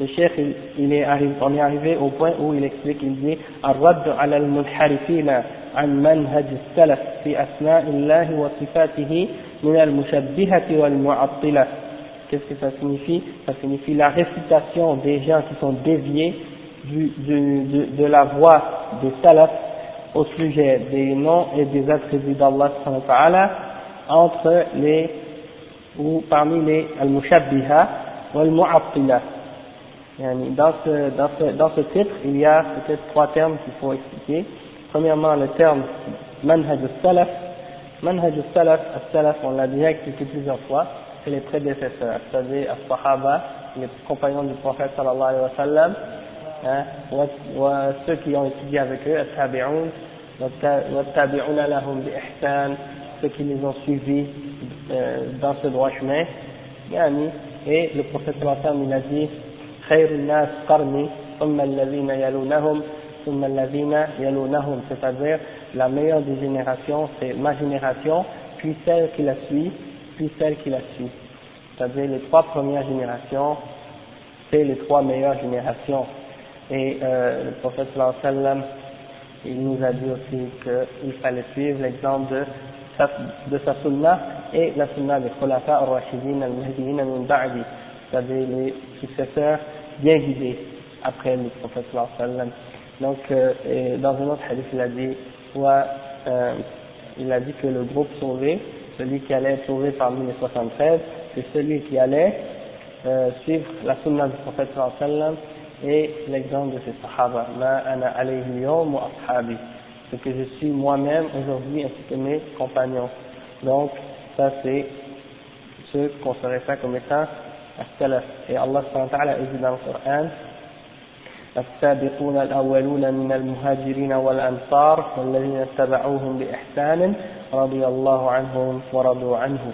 le cheikh il, il est arrivé, on est arrivé au point où il explique il dit الرد على المنحرفين عن منهج السلف في أسماء الله وصفاته من المشبهة والمعطلة Qu'est-ce que ça signifie Ça signifie la récitation des gens qui sont déviés du, du, de, de la voie des salafs au sujet des noms et des attributs d'Allah entre les ou parmi les al-mushabbiha ou al-mu'attila. Dans ce, dans, ce, dans ce titre, il y a peut-être trois termes qu'il faut expliquer. Premièrement, le terme manhaj al-salaf. Manhaj al-salaf, al-salaf, on l'a déjà expliqué plusieurs fois, c'est les prédécesseurs, c'est-à-dire al-sahaba, les compagnons du prophète sallallahu alayhi wa sallam, hein, ceux qui ont étudié avec eux, al-tabi'un, والتابعون لهم بإحسان ceux qui les ont suivis euh, dans ce droit chemin يعني et le prophète sallallahu alayhi wa sallam il a dit خير الناس قرني ثم الذين يلونهم ثم الذين يلونهم c'est-à-dire la meilleure des générations c'est ma génération puis celle qui la suit puis celle qui la suit c'est-à-dire les trois premières générations c'est les trois meilleures générations et euh, le prophète sallallahu alayhi wa sallam il nous a dit aussi qu'il fallait suivre l'exemple de sa, de sa sunna et la sunna des khulafa al-rashidin al-mahdiyin min ba'di c'est-à-dire les successeurs bien guidés après le prophète sallam. Donc euh, dans un autre hadith il a dit soit, euh, il a dit que le groupe sauvé celui qui allait être sauvé parmi les 73 c'est celui qui allait euh, suivre la sunna du prophète sallam et l'exemple de ces sahaba, ce que je suis moi-même aujourd'hui ainsi que mes compagnons. Donc, ça c'est ce qu'on se réfère comme étant as-salaf. Et Allah subhanahu wa ta'ala dit dans le Coran, السابقون الأولون من المهاجرين والأنصار والذين اتبعوهم بإحسان رضي الله عنهم ورضوا عنه.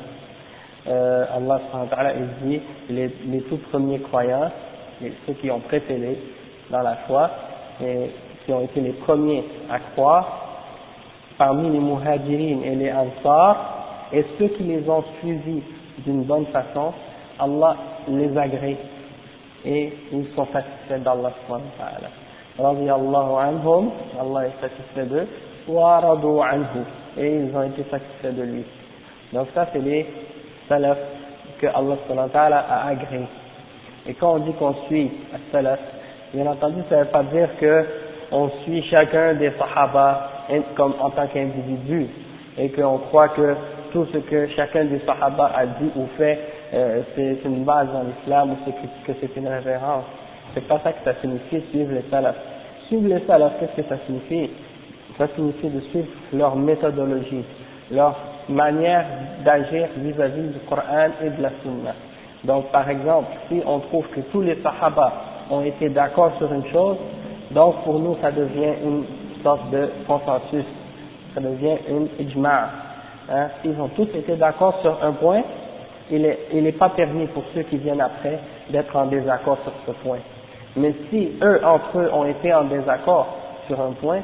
Euh, Allah subhanahu wa ta'ala dit les, les tout premiers croyants ceux qui ont précédé dans la foi et qui ont été les premiers à croire parmi les muhajirin et les ansar et ceux qui les ont suivis d'une bonne façon Allah les agrée et ils sont satisfaits d'Allah subhanahu anhum Allah est satisfait d'eux. Wa radu anhu et ils ont été satisfaits de lui. Donc ça c'est les salaf que Allah subhanahu a agréé et quand on dit qu'on suit as-salaf, bien entendu, ça ne veut pas dire que on suit chacun des sahaba comme en tant qu'individu et qu'on croit que tout ce que chacun des sahaba a dit ou fait, euh, c'est une base dans l'islam ou que c'est une référence. C'est pas ça que ça signifie suivre les salafs. Suivre les salafs, qu'est-ce que ça signifie? Ça signifie de suivre leur méthodologie, leur manière d'agir vis-à-vis du Coran et de la Sunna. Donc, par exemple, si on trouve que tous les Sahaba ont été d'accord sur une chose, donc pour nous, ça devient une sorte de consensus, ça devient une ijma'. Hein. S'ils ont tous été d'accord sur un point, il n'est il est pas permis pour ceux qui viennent après d'être en désaccord sur ce point. Mais si eux, entre eux, ont été en désaccord sur un point,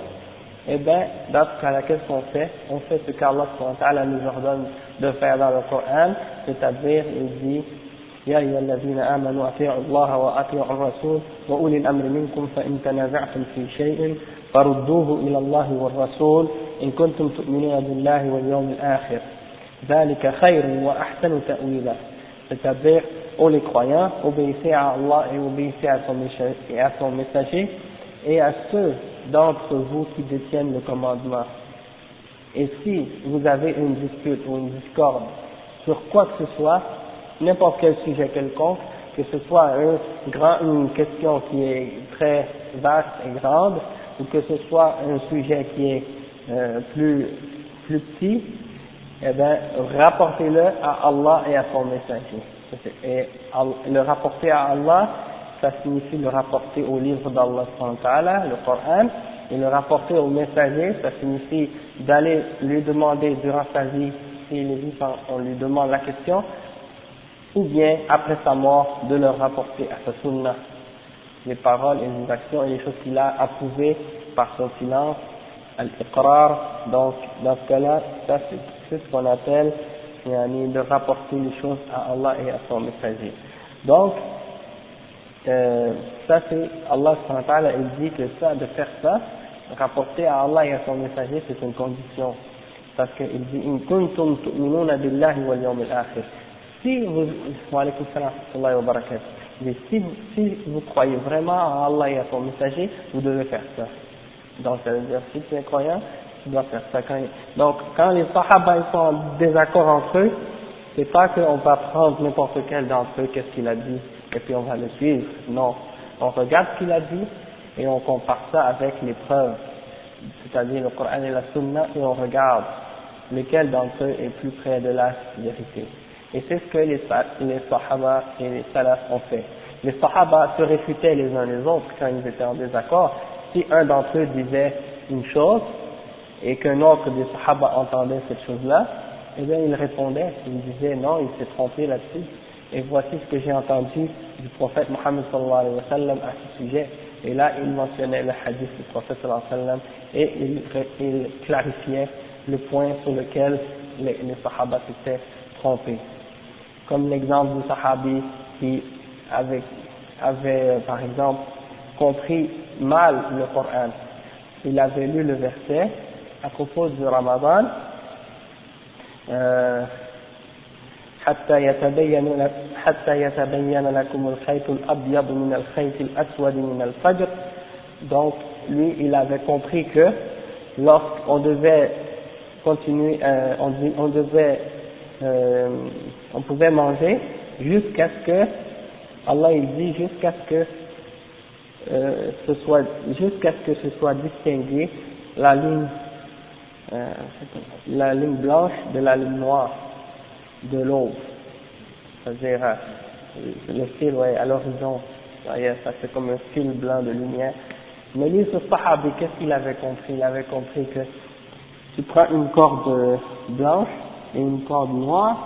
eh bien, dans ce cas-là, qu'est-ce qu'on fait On fait ce qu'Allah nous ordonne de faire dans le Coran, c'est-à-dire, il dit, يا أيها الذين آمنوا أطيعوا الله وأطيعوا الرسول وأولي الأمر منكم فإن تنازعتم في شيء فردوه إلى الله والرسول إن كنتم تؤمنون بالله واليوم الآخر ذلك خير وأحسن تأويلا c'est-à-dire, ô les croyants, obéissez à Allah et obéissez à son, à son messager et à ceux d'entre vous qui détiennent le commandement. Et si vous avez une dispute ou une discorde sur quoi que ce soit, n'importe quel sujet quelconque, que ce soit un grand, une question qui est très vaste et grande, ou que ce soit un sujet qui est euh, plus, plus petit, eh bien, rapportez-le à Allah et à son messager. Et le rapporter à Allah, ça signifie le rapporter au livre d'Allah, le Coran, et le rapporter au messager, ça signifie d'aller lui demander durant sa vie, s'il est vivant, on lui demande la question, ou bien après sa mort, de le rapporter à sa sunnah, les paroles et les actions et les choses qu'il a approuvées par son silence, al-iqrar, donc dans ce cas-là, ça c'est ce qu'on appelle de rapporter les choses à Allah et à son messager. Donc, euh, ça c'est, Allah il dit que ça, de faire ça, rapporter à Allah et à son messager, c'est une condition. Parce qu'il dit, in kuntum tu'minuna billahi wal yawm al-akhir. Si vous, wa salam, wa si vous croyez vraiment à Allah et à son messager, vous devez faire ça. Donc, ça veut dire, si tu dois faire ça. Quand, donc, quand les sahaba sont en désaccord entre eux, c'est pas qu'on va prendre n'importe quel d'entre eux, qu'est-ce qu'il a dit, et puis on va le suivre. Non. On regarde ce qu'il a dit, et on compare ça avec les preuves, c'est-à-dire le Coran et la Sunna, et on regarde lequel d'entre eux est plus près de la vérité. Et c'est ce que les, les Sahaba et les Salafs ont fait. Les Sahaba se réfutaient les uns les autres quand ils étaient en désaccord. Si un d'entre eux disait une chose et qu'un autre des Sahaba entendait cette chose-là, eh bien il répondait, il disait non, il s'est trompé là-dessus. Et voici ce que j'ai entendu du prophète Mohammed sallallahu alayhi wa sallam à ce sujet. Et là, il mentionnait le hadith du prophète sallallahu alayhi wa sallam et il, clarifiait le point sur lequel les, Sahaba s'étaient trompés comme l'exemple du sahabi qui avait, avait, par exemple, compris mal le Coran. Il avait lu le verset à propos du Ramadan, euh, حتى يتبين حتى يتبين لكم الخيط الأبيض من الخيط الأسود من الفجر donc lui il avait compris que lorsqu'on devait continuer euh, on, on devait euh, on pouvait manger jusqu'à ce que, Allah il dit jusqu'à ce que euh, ce soit, jusqu'à ce que ce soit distingué la ligne, euh, la ligne blanche de la ligne noire de l'aube. C'est-à-dire, euh, le fil, ouais, à l'horizon. Ça c'est comme un fil blanc de lumière. Mais lui, ce sahabi, qu'est-ce qu'il avait compris? Il avait compris que tu prends une corde blanche et une corde noire,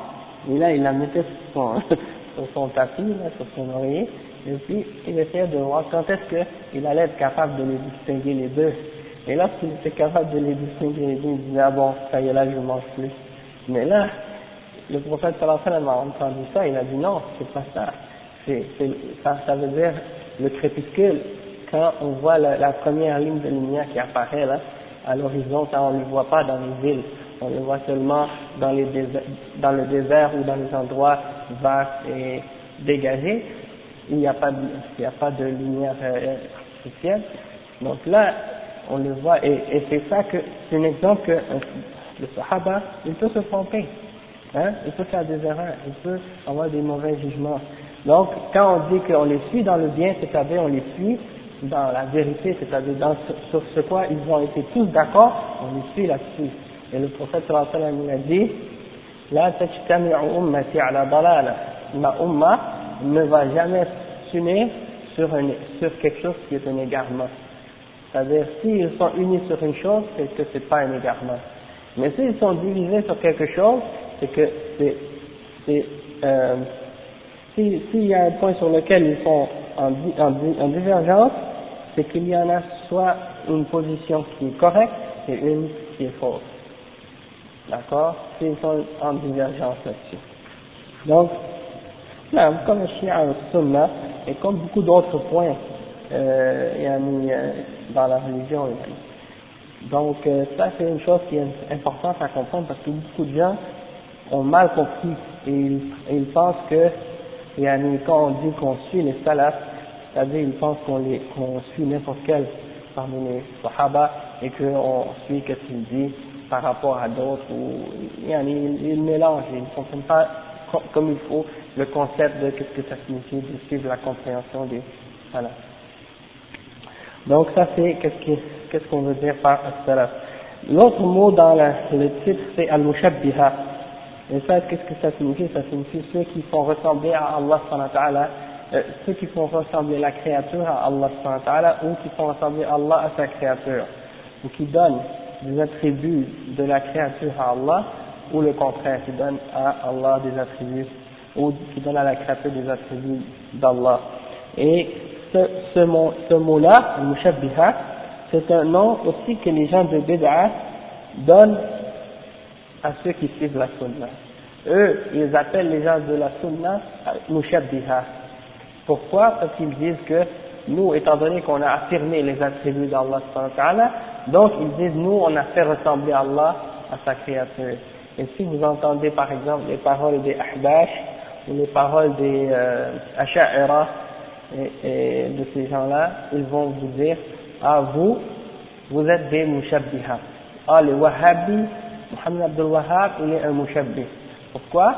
et là, il la mettait sur son, sur son tapis, là, sur son oreiller, et puis il essayait de voir quand est-ce qu'il allait être capable de les distinguer les deux. Et lorsqu'il était capable de les distinguer les deux, il disait, ah bon, ça y est, là, je mange plus. Mais là, le prophète sallallahu alayhi a entendu ça, il a dit non, c'est pas ça. Ça, ça veut dire le crépuscule, quand on voit la, première ligne de lumière qui apparaît là, à l'horizon, quand on ne le voit pas dans les villes, on le voit seulement dans, les dans le désert ou dans les endroits vastes et dégagés. Il n'y a pas de, il n'y a pas de lumière euh, artificielle. Donc là, on le voit et, et c'est ça que c'est un exemple que euh, le Sahaba, il peut se tromper. Hein, il peut faire des erreurs, il peut avoir des mauvais jugements. Donc, quand on dit qu'on les suit dans le bien, c'est-à-dire on les suit dans la vérité, c'est-à-dire sur ce quoi ils ont été tous d'accord, on les suit là-dessus. Et le prophète sallallahu alayhi wa sallam a dit, La tajtami'u ummati ala dalala. Ma umma ne va jamais s'unir sur, sur quelque chose qui est un égarement. C'est-à-dire, s'ils sont unis sur une chose, c'est que c'est pas un égarement. Mais s'ils sont divisés sur quelque chose, c'est que c'est, euh, s'il y a un point sur lequel ils sont en, en, divergence, c'est qu'il y en a soit une position qui est correcte et une qui est fausse. D'accord? Ils sont en divergence là-dessus. Donc, là, comme le au sunna, et comme beaucoup d'autres points euh, euh, dans la religion, donc euh, ça c'est une chose qui est importante à comprendre parce que beaucoup de gens ont mal compris et ils, ils pensent que quand on dit qu'on suit les salafs, c'est-à-dire ils pensent qu'on qu'on suit n'importe quel parmi les sahaba et qu'on suit ce qu'il dit par rapport à d'autres ou ils, ils mélangent, ils ne comprennent pas comme il faut le concept de qu'est-ce que ça signifie de suivre la compréhension des salafs. Donc ça c'est qu'est-ce qu'on veut dire par salaf. L'autre mot dans le titre c'est al-mushabbiha. Et ça, qu'est-ce que ça signifie? Ça signifie ceux qui font ressembler à Allah euh, ceux qui font ressembler la créature à Allah ou qui font ressembler Allah à sa créature, ou qui donnent des attributs de la créature à Allah, ou le contraire, qui donnent à Allah des attributs, ou qui donnent à la créature des attributs d'Allah. Et ce, ce mot-là, mot mushabbiha, c'est un nom aussi que les gens de Bid'a donnent à ceux qui suivent la sunna. Eux, ils appellent les gens de la sunna mushabbiha. Pourquoi? Parce qu'ils disent que nous, étant donné qu'on a affirmé les attributs d'Allah, donc ils disent nous, on a fait ressembler Allah à sa créature. Et si vous entendez par exemple les paroles des Ahbash les paroles des euh, Asha'ira et, de ces gens-là, ils vont vous dire Ah, vous, vous êtes des mushabbiha. Ah, les Wahhabis, Muhammad Abdul Wahhab, il est un mushabbih. Pourquoi?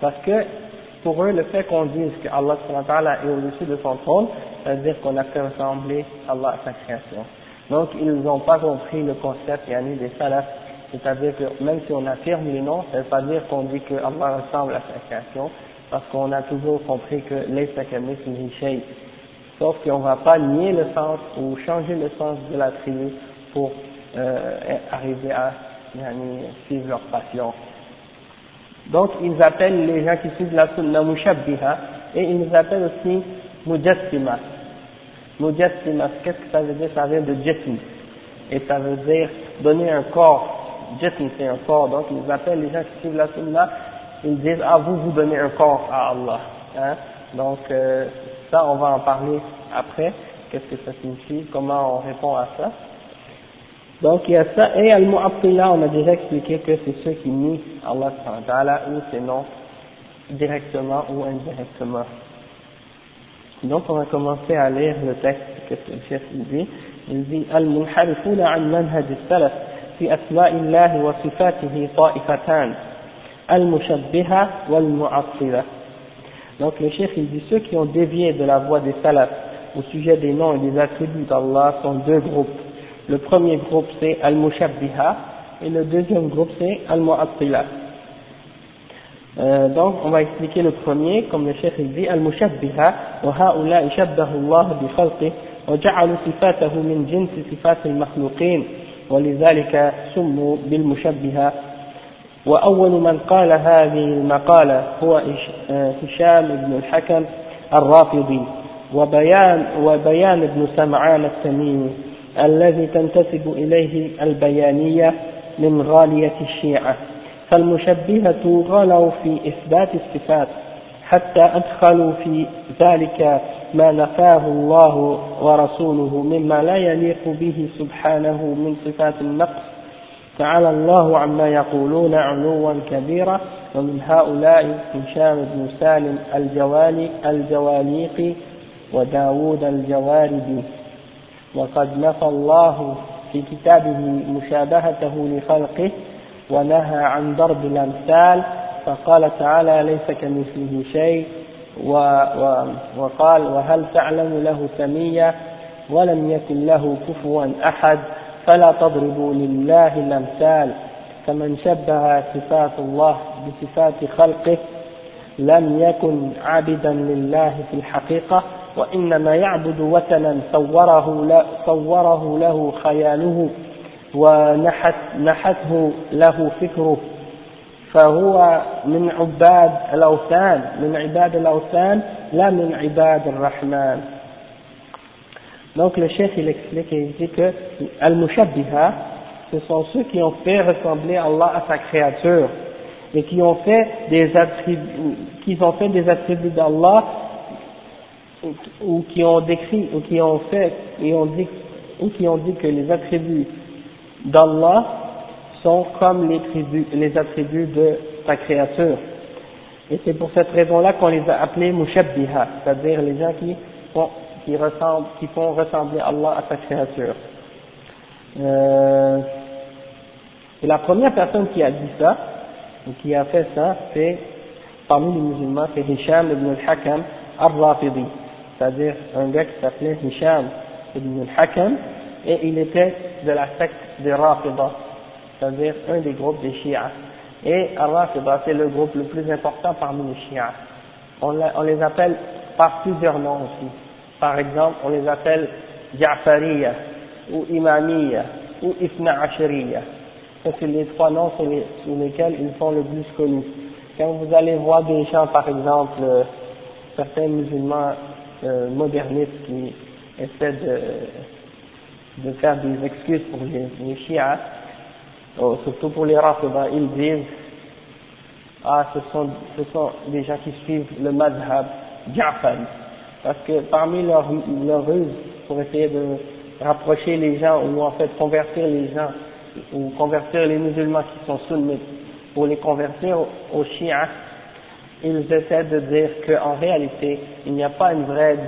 Parce que pour eux, le fait qu'on dise que Allah est au-dessus de son trône, ça veut dire qu'on a fait ressembler Allah à sa création. Donc, ils n'ont pas compris le concept yani, des salafs, c'est-à-dire que même si on affirme les noms, ça ne veut pas dire qu'on dit que Allah ressemble à sa création, parce qu'on a toujours compris que shay. Sauf qu'on ne va pas nier le sens ou changer le sens de la tribu pour euh, arriver à suivre leur passion. Donc, ils appellent les gens qui suivent la sunna mushabbiha et ils nous appellent aussi mujassima. Mujassima, qu'est-ce que ça veut dire? Ça vient de jism. Et ça veut dire donner un corps. Jism, c'est un corps. Donc, ils appellent les gens qui suivent la sunna, ils disent, ah, vous, vous donnez un corps à Allah. Hein? Donc, euh, ça, on va en parler après. Qu'est-ce que ça signifie? Comment on répond à ça? Donc il y a ça, et Al-Mu'attila, on a déjà expliqué que c'est ceux qui nient Allah ou ses noms directement ou indirectement. Donc on va commencer à lire le texte que le chef dit? Il dit manhaj al-salaf fi wa al-mushabbiha wal-mu'attila. Donc le chef il dit ceux qui ont dévié de la voie des salafs au sujet des noms et des attributs d'Allah sont deux groupes. Le premier groupe c'est Al-Mushabbiha et le deuxième groupe c'est Al-Mu'attila. Euh, donc on va expliquer le premier comme le chef dit Al-Mushabbiha وهؤلاء شبه الله بخلقه وجعلوا صفاته من جنس صفات المخلوقين ولذلك سموا بالمشبهة وأول من قال هذه المقالة هو هشام بن الحكم الرافضي. وبيان وبيان بن سمعان التميمي الذي تنتسب إليه البيانية من غالية الشيعة. فالمشبهة غلوا في إثبات الصفات حتى أدخلوا في ذلك ما نفاه الله ورسوله مما لا يليق به سبحانه من صفات النقص تعالى الله عما يقولون علوا كبيرا ومن هؤلاء هشام بن سالم الجوالي الجواليقي وداود الجواردي وقد نفى الله في كتابه مشابهته لخلقه ونهى عن ضرب الأمثال فقال تعالى ليس كمثله شيء وقال وهل تعلم له سميا؟ ولم يكن له كفوا أحد فلا تضربوا لله الأمثال. فمن شبه صفات الله بصفات خلقه لم يكن عابدا لله في الحقيقة وإنما يعبد وثنا صوره, صوره له خياله ونحت نحته له فكره. فهو من عباد الأوثان من عباد الأوثان لا من عباد الرحمن. Donc le chef il explique et il dit que Al-Mushabbiha, ce sont ceux qui ont fait ressembler Allah à sa créature et qui ont fait des attributs, qui ont fait des attributs d'Allah ou qui ont décrit ou qui ont fait et ont dit ou qui ont dit que les attributs d'Allah sont comme les, tribus, les attributs de sa créature. Et c'est pour cette raison-là qu'on les a appelés mushabbiha, c'est-à-dire les gens qui font, qui font ressembler Allah à sa créature. Euh, et la première personne qui a dit ça, ou qui a fait ça, c'est, parmi les musulmans, c'est Hisham ibn al-Hakam al-Rafidi, c'est-à-dire un gars qui s'appelait Hisham ibn al-Hakam, et il était de la secte des Rafida, c'est-à-dire un des groupes des Shia. Et Al-Rafida, c'est le groupe le plus important parmi les Shia. On, les appelle par plusieurs noms aussi. Par exemple, on les appelle Ja'fariya, ou Imamiya, ou Ifna Ashariya. Ça, c'est les trois noms sous, lesquels ils sont le plus connus. Quand vous allez voir des gens, par exemple, euh, certains musulmans euh, modernistes qui essaient de, de faire des excuses pour les, les chiites, oh, surtout pour les rafidah, ils disent ah ce sont, ce sont des gens qui suivent le madhab Ja'fari parce que parmi leurs leur ruses pour essayer de rapprocher les gens ou en fait convertir les gens ou convertir les musulmans qui sont sunnites pour les convertir aux chiites ils essaient de dire qu'en réalité il n'y a pas une vraie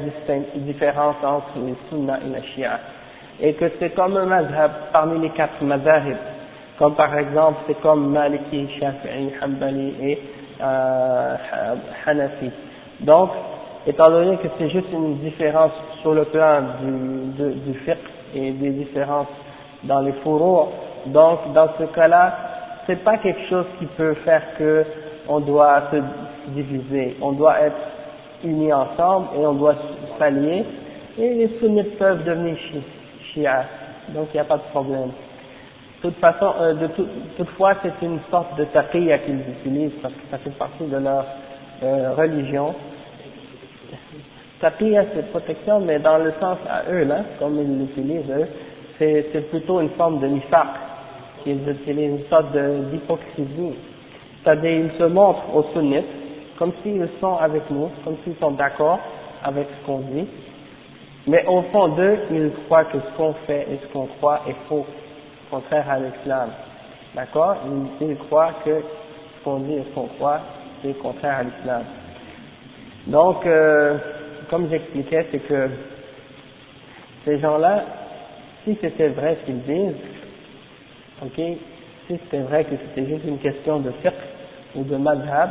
différence entre les sunnas et les chiites et que c'est comme un mazhab parmi les quatre mazahib, comme par exemple c'est comme Maliki, Shafi'i, Hanbali et euh, Hanafi. Donc, étant donné que c'est juste une différence sur le plan du, du fiqh et des différences dans les fourreaux, donc dans ce cas-là, c'est pas quelque chose qui peut faire que on doit se diviser, on doit être unis ensemble et on doit s'allier et les sunnites peuvent devenir chiites donc il n'y a pas de problème. De toute façon, euh, de tout, toutefois, c'est une sorte de taqiyya qu'ils utilisent parce que ça fait partie de leur euh, religion. Taqiyya, c'est protection, mais dans le sens à eux, là, comme ils l'utilisent, eux, c'est plutôt une forme de nifaq qu'ils utilisent, une sorte d'hypocrisie. C'est-à-dire, ils se montrent aux sunnites comme s'ils sont avec nous, comme s'ils sont d'accord avec ce qu'on dit, mais au fond d'eux, ils croient que ce qu'on fait et ce qu'on croit est faux, contraire à l'islam. D'accord? Ils, croient que ce qu'on dit et ce qu'on croit, c'est contraire à l'islam. Donc, euh, comme j'expliquais, c'est que ces gens-là, si c'était vrai ce qu'ils disent, ok, si c'était vrai que c'était juste une question de fiqh ou de madhab,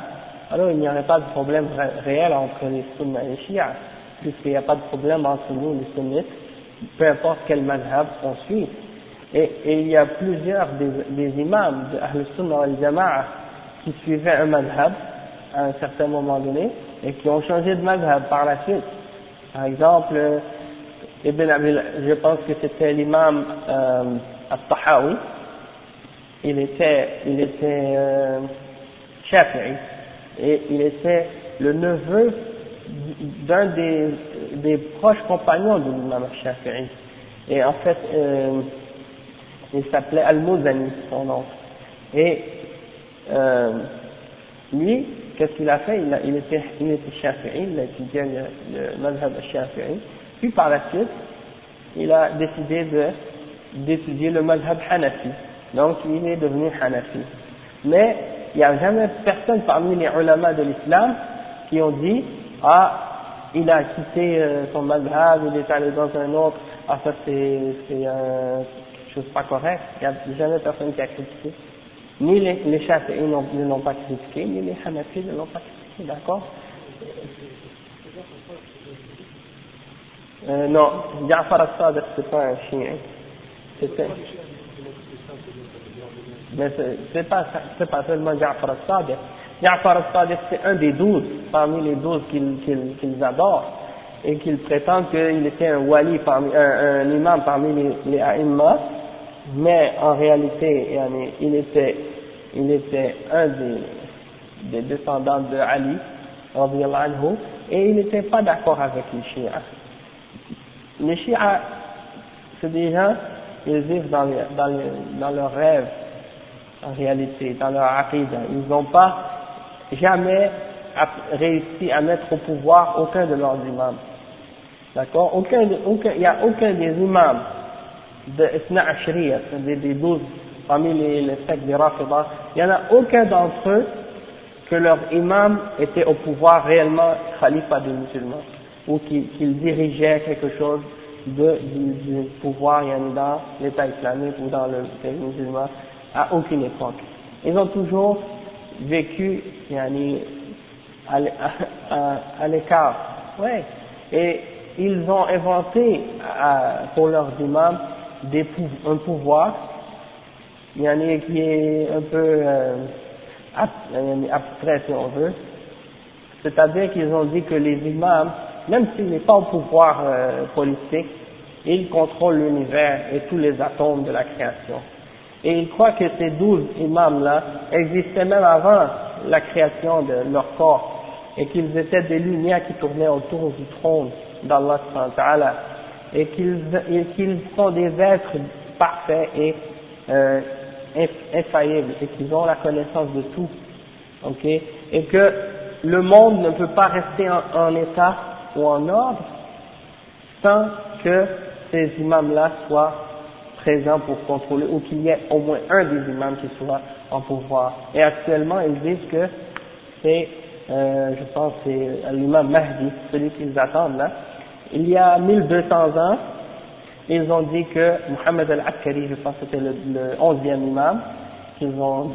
alors il n'y aurait pas de problème réel entre les sunnas et les chiites puisqu'il n'y a pas de problème entre nous les sunnites, peu importe quel madhab on suit. Et, il y a plusieurs des, imams de Ahl Sunnah al Jama'a qui suivaient un madhab à un certain moment donné et qui ont changé de madhab par la suite. Par exemple, Ibn Abil, je pense que c'était l'imam euh, Al-Tahawi, il était, il était euh, Shafi'i et il était le neveu d'un des, des, proches compagnons de l'imam Shafi'i. Et en fait, euh, il s'appelait Al-Muzani, son nom. Et euh, lui, qu'est-ce qu'il a fait? Il, était, il était Shafi'i, il a étudié le, le madhab Shafi'i. Puis par la suite, il a décidé d'étudier le madhab Hanafi. Donc il est devenu Hanafi. Mais il n'y a jamais personne parmi les ulama de l'islam qui ont dit ah, il a quitté euh, son madhab, il est allé dans un autre, ah ça c'est c'est euh, chose pas correct, il n'y a jamais personne qui a critiqué. Ni les, les ne l'ont pas critiqué, ni les Hanafis ne l'ont pas critiqué, d'accord? Euh, Non, Ja'far al-Sadiq c'est pas un chien, c'était... Mais c'est pas, pas seulement Ja'far al-Sadiq, Ja'far al-Sadiq, c'est un des douze, parmi les douze qu'ils adorent, et qu'ils prétendent qu'il était un wali, parmi, un, imam parmi les, les aïmmas, mais en réalité, il était, il était un des, des descendants de Ali, et il n'était pas d'accord avec les chiens. les chiites, c'est des gens, ils vivent dans, dans, dans leurs rêves, en réalité, dans leur aqidah. Ils n'ont pas jamais réussi à mettre au pouvoir aucun de leurs imams. D'accord? Aucun, Il n'y a aucun des imams de Isna Ashriya, des, des douze, parmi les, les sectes des Rafidah, il n'y en a aucun d'entre eux que leur imam était au pouvoir réellement khalifa des musulmans, ou qu'il dirigeait quelque chose de, du, pouvoir dans l'État islamique ou dans le pays musulman à aucune époque. Ils ont toujours vécu à, à, à l'écart. Ouais. Et ils ont inventé pour leurs imams des, un pouvoir yani, qui est un peu euh, abstrait si on veut. C'est-à-dire qu'ils ont dit que les imams, même s'ils n'est pas au pouvoir euh, politique, ils contrôlent l'univers et tous les atomes de la création. Et ils croient que ces douze imams-là existaient même avant la création de leur corps et qu'ils étaient des lumières qui tournaient autour du trône d'Allah et qu'ils sont des êtres parfaits et euh, infaillibles et qu'ils ont la connaissance de tout. ok? Et que le monde ne peut pas rester en, état ou en ordre sans que ces imams-là soient présents pour contrôler ou qu'il y ait au moins un des imams qui soit en pouvoir. Et actuellement, ils disent que c'est, euh, je pense, c'est l'imam Mahdi, celui qu'ils attendent là, il y a 1200 ans, ils ont dit que Mohammed al-Akkari, je pense que c'était le, 11e imam qu'ils ont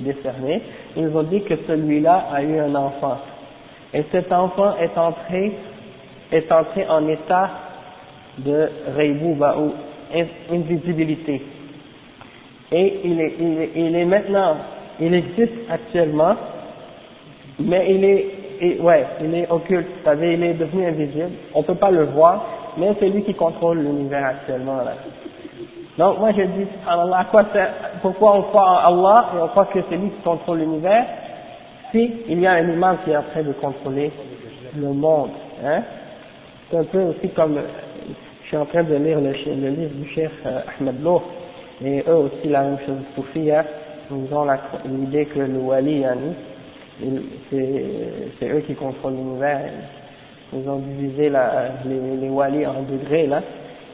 décerné, ils ont dit que celui-là a eu un enfant. Et cet enfant est entré, est entré en état de Reibouba ou invisibilité. Et il est, il est maintenant, il existe actuellement, mais il est et, ouais, il est occulte, c'est-à-dire il est devenu invisible, on ne peut pas le voir, mais c'est lui qui contrôle l'univers actuellement là. Donc moi je dis, Allah, quoi pourquoi on croit en Allah et on croit que c'est lui qui contrôle l'univers si il y a un imam qui est en train de contrôler le monde, hein? C'est un peu aussi comme, je suis en train de lire le, livre du chef euh, Ahmed Loh, et eux aussi la même chose, Soufia, ils ont l'idée que le wali, yani, c'est eux qui contrôlent l'univers. Ils ont divisé les, les walis en degrés là,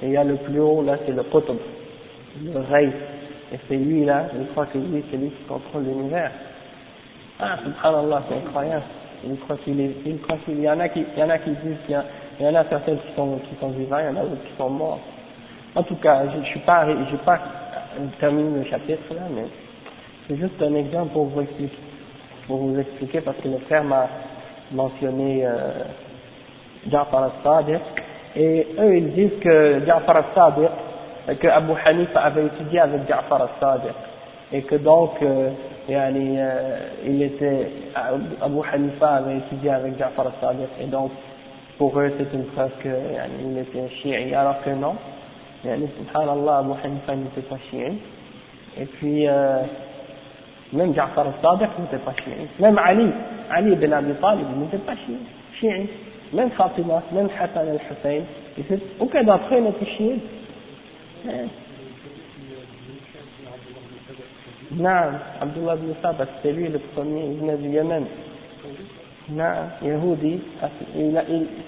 et il y a le plus haut là, c'est le qutb, le rey, et c'est lui là, il croit que lui c'est lui qui contrôle l'univers. Ah, subhanallah, c'est incroyable. Il croit qu'il il y en a qui, il y en a qui disent qu'il y, en a certains qui sont, qui vivants, il y en a d'autres qui sont morts. En tout cas, je, je suis pas, j'ai pas terminé le chapitre là, mais c'est juste un exemple pour vous expliquer pour vous expliquer parce que le frère m'a mentionné euh, Ja'far al-Sadiq et eux ils disent que Ja'far al-Sadiq que Abu Hanifa avait étudié avec Ja'far al-Sadiq et que donc euh, euh, il était Abu Hanifa avait étudié avec Ja'far al-Sadiq et donc pour eux c'est une preuve qu'il était chiite alors que non. Yani, subhanallah Abu Hanifa n'était pas chiite et puis euh, même Ja'far al-Sadiq n'était pas chiite. Même Ali, Ali ibn Abi Talib n'était pas chiite. Même Fatima, même Hassan al-Hussein, aucun d'entre eux n'était chiite. Non, Abdullah ibn Saba, c'était lui le premier, il venait du Yémen. Non, Yehudi,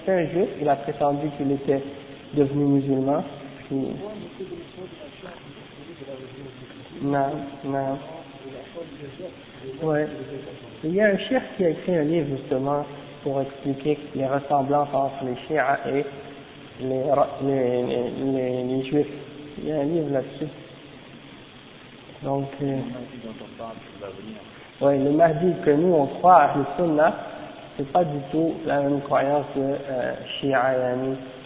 c'est un juif, il a prétendu qu'il était devenu musulman. Non, non. Ouais. Il y a un chef qui a écrit un livre justement pour expliquer les ressemblances entre les chiens et les, les, les, juifs. Il y a un livre là-dessus. Donc, euh, ouais, le Mahdi que nous on croit à le Sunnah, c'est pas du tout la même croyance que euh, Shia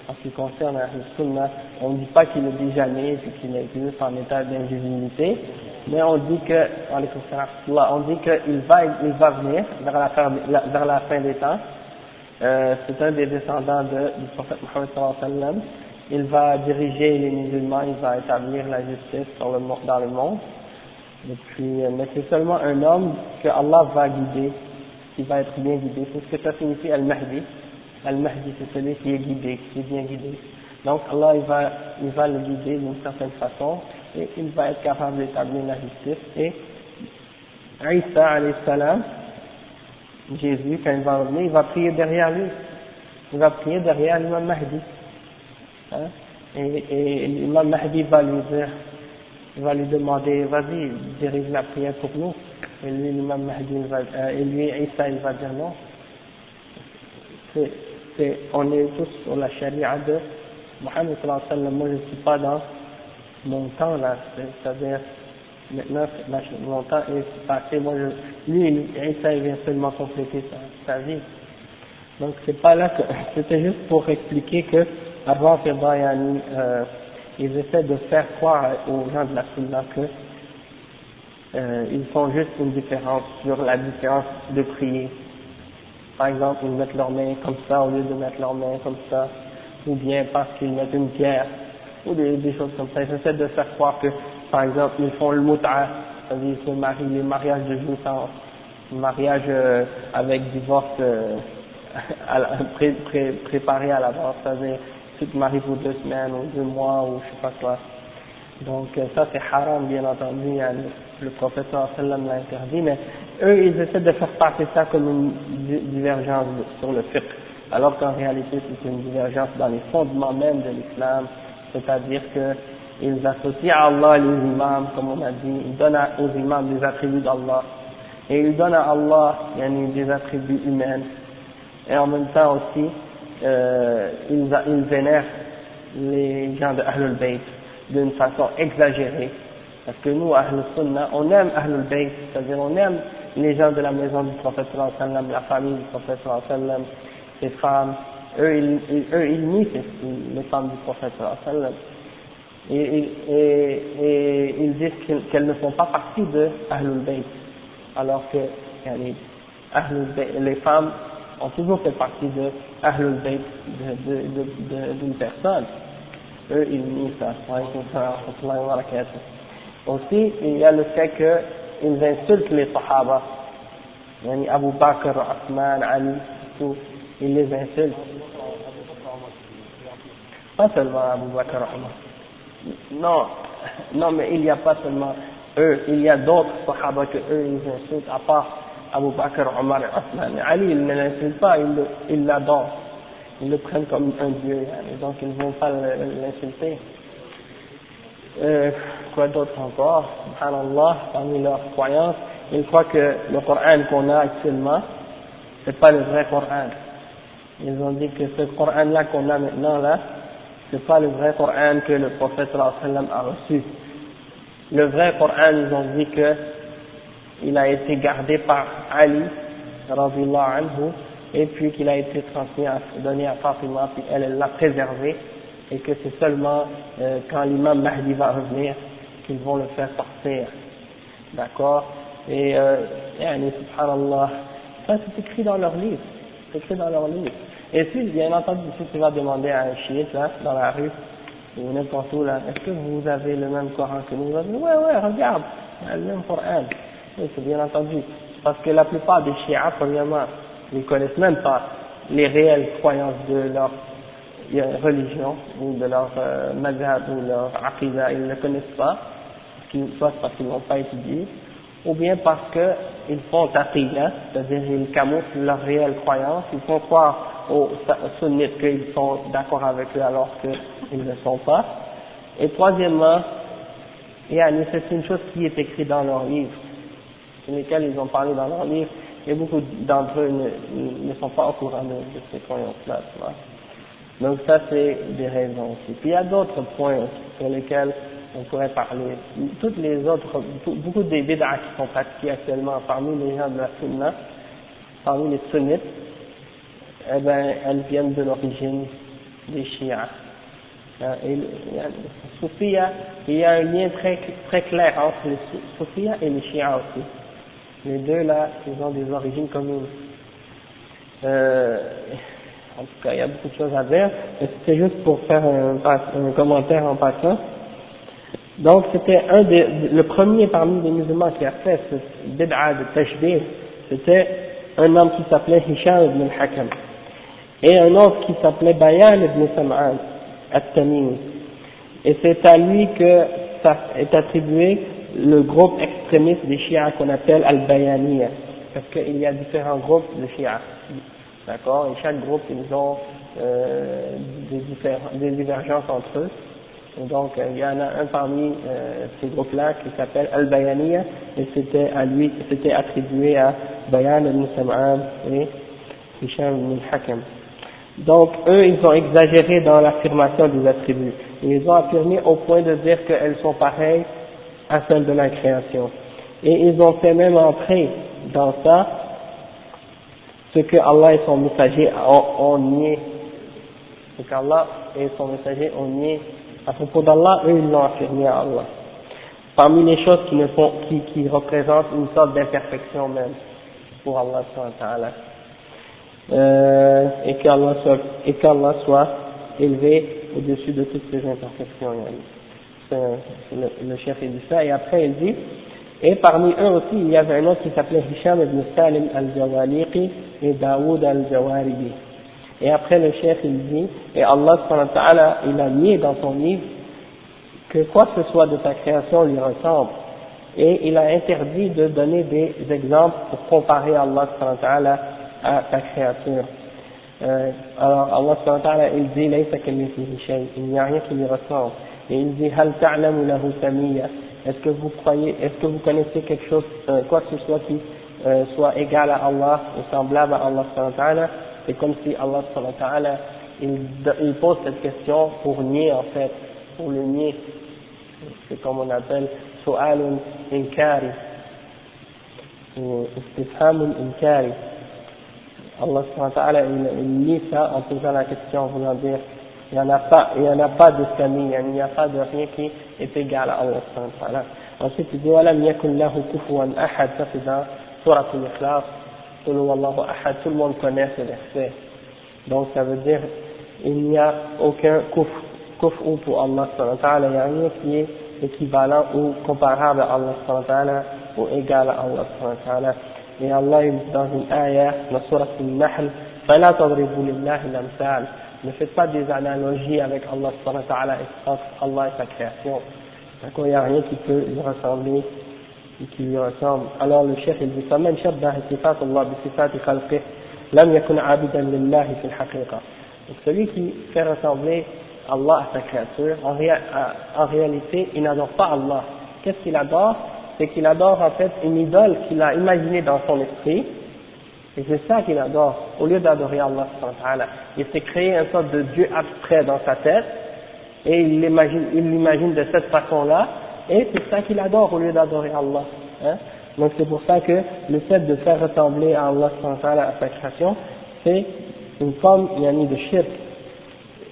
en ce qui concerne le Sunnah. On ne dit pas qu'il déjà né et qu'il existe en état d'invisibilité, mais on dit que, on dit qu'il va, il va venir vers la fin, des temps. Euh, c'est un des descendants de, du prophète Mohammed sallallahu Il va diriger les musulmans, il va établir la justice dans le monde. Euh, mais c'est seulement un homme que Allah va guider, qui va être bien guidé. C'est ce que ça signifie Al-Mahdi. Al-Mahdi, c'est celui qui est guidé, qui est bien guidé. Donc Allah il va, il va le guider d'une certaine façon et il va être capable d'établir la justice. Et Isa alayhi salam, Jésus, quand il va revenir, il va prier derrière lui. Il va prier derrière l'imam Mahdi. Hein? Et, l'imam Mahdi va lui dire, il va lui demander, vas-y, dirige la prière pour nous. Et lui, l'imam Mahdi, il va, euh, et lui, il va dire non. C'est, on est tous sur la charia de Mohammed sallam. Moi, je ne suis pas dans mon temps là, c'est-à-dire, maintenant, mon temps est passé. Moi, je, lui, Isa, il vient seulement compléter sa, vie. Donc, c'est pas là que, c'était juste pour expliquer que, avant, c'est euh, ils essaient de faire croire aux gens de la Sunna que euh, ils font juste une différence sur la différence de prier. Par exemple, ils mettent leurs mains comme ça au lieu de mettre leurs mains comme ça, ou bien parce qu'ils mettent une pierre, ou des, choses comme ça. Ils essaient de faire croire que, par exemple, ils font le mut'a, c'est-à-dire se marient, les mariages de jouissance, mariage euh, avec divorce euh, à pré, pré, préparé à l'avance, c'est-à-dire tu te maries pour deux semaines ou deux mois ou je sais pas quoi. Donc euh, ça c'est haram bien entendu, hein, le prophète sallam l'a interdit, mais eux ils essaient de faire passer ça comme une divergence sur le fiqh, alors qu'en réalité c'est une divergence dans les fondements même de l'islam, c'est-à-dire que ils associent à Allah les imams, comme on a dit, ils donnent aux imams des attributs d'Allah, et ils donnent à Allah des attributs humains, et en même temps aussi euh, ils, ils vénèrent les gens de Ahlul Bayt d'une façon exagérée. Parce que nous, Ahlul Sunnah, on aime Ahlul Bayt, c'est-à-dire on aime les gens de la maison du prophète sallam, la famille du prophète sallam, ses femmes, eux ils, eux, ils nient les femmes du prophète sallam. Et, et, et, ils disent qu'elles ne font pas partie de Ahlul Bayt, alors que les femmes ont toujours fait partie de Ahlul Bayt d'une personne. Eux, ils nient ça. Aussi, il y a le fait qu'ils insultent les Sahaba. Yani Abu Bakr, Osman, Ali, tout, ils les insultent. Pas seulement Abu Bakr, Osman. Non, non, mais il n'y a pas seulement eux, il y a d'autres Sahaba que eux, ils insultent, à part Abu Bakr, Omar et. Ali, ils ne l'insultent pas, ils l'adorent. Ils le prennent comme un dieu, donc ils ne vont pas l'insulter. Euh, quoi d'autre encore? Subhanallah, parmi leurs croyances, ils croient que le Coran qu'on a actuellement, c'est pas le vrai Coran. Ils ont dit que ce Coran-là qu'on a maintenant là, c'est pas le vrai Coran que le prophète sallam a reçu. Le vrai Coran, ils ont dit que il a été gardé par Ali, anhu, et puis qu'il a été transmis, donné à Fatima, puis elle l'a préservé, et que c'est seulement euh, quand l'imam Mahdi va revenir qu'ils vont le faire sortir. D'accord? Et, euh, subhanallah, ça c'est écrit dans leur livre, c'est écrit dans leur livre. Et puis, bien entendu, si tu vas demander à un chiite, là, dans la rue, ou n'importe où, là, est-ce que vous avez le même Coran que nous? Avons Ouais, ouais, regarde, le même Coran. Oui, c'est bien entendu. Parce que la plupart des chiites, premièrement, ils connaissent même pas les réelles croyances de leur religion, ou de leur euh, ou leur aqidah, ils ne connaissent pas, soit parce qu'ils n'ont pas étudié, ou bien parce qu'ils font aqidah, c'est-à-dire ils camouflent leurs réelles croyances, ils font croire aux sunnites qu'ils sont d'accord avec eux alors qu'ils ne le sont pas. Et troisièmement, c'est une chose qui est écrite dans leur livre sur lesquels ils ont parlé dans leur livre, et beaucoup d'entre eux ne, ne, sont pas au courant de, de ces croyances-là. Donc ça, c'est des raisons aussi. Puis il y a d'autres points sur lesquels on pourrait parler. Toutes les autres, beaucoup des bid'ah qui sont pratiquées actuellement parmi les gens de la sunna, parmi les sunnites, eh ben, elles viennent de l'origine des chiites. Euh, et, Soufia, il y a un lien très, très clair entre les Soufia et les chiites aussi. Les deux là, ils ont des origines communes. Euh, en tout cas, il y a beaucoup de choses à dire. C'était juste pour faire un, commentaire en passant. Donc, c'était un des, le premier parmi les musulmans qui a fait ce bid'a de tashbih, c'était un homme qui s'appelait Hisham ibn al-Hakam. Et un autre qui s'appelait Bayan ibn Sam'an. At-Tamimi. Et c'est à lui que ça est attribué le groupe extrémiste des chiites qu'on appelle Al-Bayaniya. Parce qu'il y a différents groupes de chiites. D'accord? Et chaque groupe, ils ont euh, des, des divergences entre eux. donc, euh, il y en a un parmi euh, ces groupes-là qui s'appelle Al-Bayaniya, et c'était à lui, c'était attribué à Bayan ibn Sam'an et Hisham ibn Hakam. Donc, eux, ils ont exagéré dans l'affirmation des attributs. Ils ont affirmé au point de dire qu'elles sont pareilles à celles de la création. Et ils ont fait même entrer dans ça ce que Allah et son messager ont, nié. Ce qu'Allah et son messager ont nié. À propos d'Allah, eux, ils l'ont affirmé à Allah. Parmi les choses qui, représentent une sorte d'imperfection même pour Allah euh, et qu'Allah soit, élevé au-dessus de toutes ces imperfections. Le, le chef dit ça, et après il dit, et parmi eux aussi, il y avait un autre qui s'appelait Hisham ibn Salim al-Jawaliqi et Daoud al-Jawaribi. Et après le chef il dit, et Allah il a mis dans son livre que quoi que ce soit de sa création lui ressemble. Et il a interdit de donner des exemples pour comparer Allah à sa créature. Euh, alors Allah subhanahu il dit il n'y a rien qui lui ressemble. Et il dit Est-ce que vous croyez, est-ce que vous connaissez quelque chose, euh, quoi que ce soit qui euh, soit égal à Allah ou semblable à Allah C'est comme si Allah il, il pose cette question pour nier en fait, pour le nier. C'est comme on appelle su'alun inkari ou istifhamun inkari. Allah il, il nie ça en posant la question, voulant dire il n'y en a pas, il n'y en a pas de famille, il n'y a pas de rien qui est égal à Allah Ensuite il dit ولم يكن له كفوا أحد ça c'est dans Surah Al-Ikhlas tout le monde connaît ce verset donc ça veut dire il n'y a aucun kuf kuf'u pour Allah il n'y a rien qui est équivalent ou comparable à Allah ou égal à Allah et Allah il dit dans une ayah dans Surah Al-Nahl فلا تضربوا لله الأمثال ne faites pas des analogies avec Allah entre Allah et sa création d'accord il n'y a rien qui peut lui ressembler qui lui ressemble alors le chef il dit فمن شبه صفات الله بصفات خلقه لم يكن عابدا لله في الحقيقة donc celui qui fait ressembler Allah à sa créature en, en réalité il n'adore pas Allah qu'est-ce qu'il adore c'est qu'il adore en fait une idole qu'il a imaginée dans son esprit, et c'est ça qu'il adore, au lieu d'adorer Allah. Il s'est créé un sorte de Dieu abstrait dans sa tête, et il l'imagine, il l'imagine de cette façon-là, et c'est ça qu'il adore au lieu d'adorer Allah. Hein. Donc c'est pour ça que le fait de faire ressembler à Allah à sa création, c'est une forme yani, de shirk.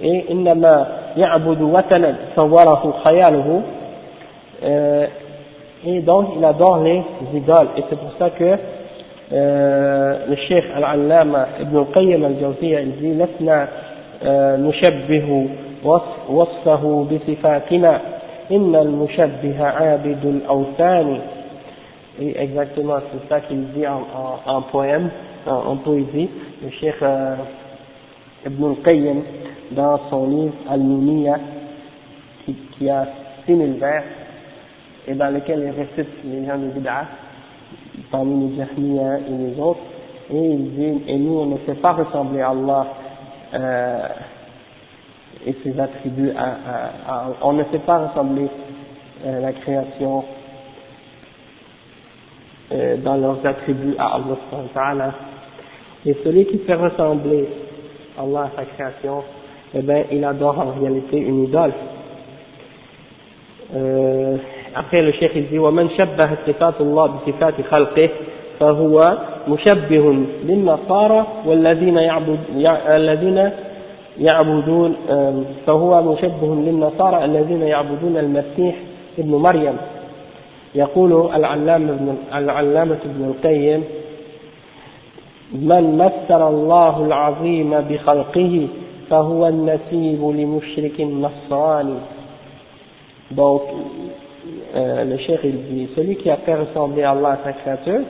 Et إنما يعبد وثنا صوره خياله et donc il adore les idoles et c'est pour ça que euh, al-allama ibn al-qayyim al-jawziyya il dit لسنا نشبه وصفه بصفاتنا إن المشبه عابد الأوثان exactement c'est ça qu'il dit en, en, en poème en, en, poésie le cheikh euh, ibn al-qayyim dans son livre al-Nuniya qui, qui a 6000 vers et dans lequel il récite les gens de Bid'a, parmi les Jahmiya et les autres, et nous on ne fait pas ressembler Allah euh, et ses attributs, à, à, on ne fait pas ressembler euh, la création euh, dans leurs attributs à Allah et celui qui fait ressembler Allah à sa création, eh bien, il adore en réalité une idole. Après le cheikh il dit ومن شبه صفات الله بصفات خلقه فهو مشبه للنصارى والذين يعبد الذين يعبدون فهو مشبه للنصارى الذين يعبدون المسيح ابن مريم. يقول العلامة ابن العلامة ابن القيم من مثل الله العظيم بخلقه فهو النسيب لمشرك نصراني donc euh, le cher il dit, celui qui a fait ressembler Allah à sa créature,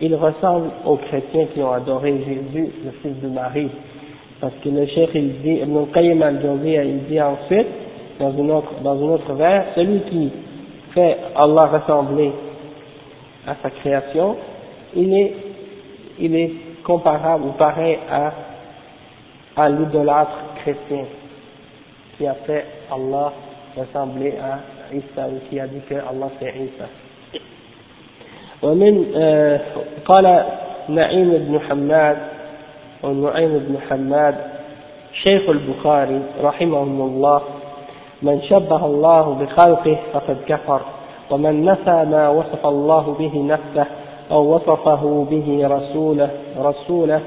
il ressemble aux chrétiens qui ont adoré Jésus, le fils de Marie. Parce que le cheikh il dit, Ibn Qayyim al-Jawziyya il dit ensuite, dans une autre, dans une autre vers, celui qui fait Allah ressembler à sa création, il est, il est comparable ou pareil à, à l'idolâtre chrétien qui a fait Allah ressembler à Ou qui a dit que Allah c'est Isa. ومن قال نعيم بن حماد ونعيم بن حماد شيخ البخاري رحمه الله من شبه الله بخلقه فقد كفر ومن نفى ما وصف الله به نفسه أو وصفه به رسوله رسوله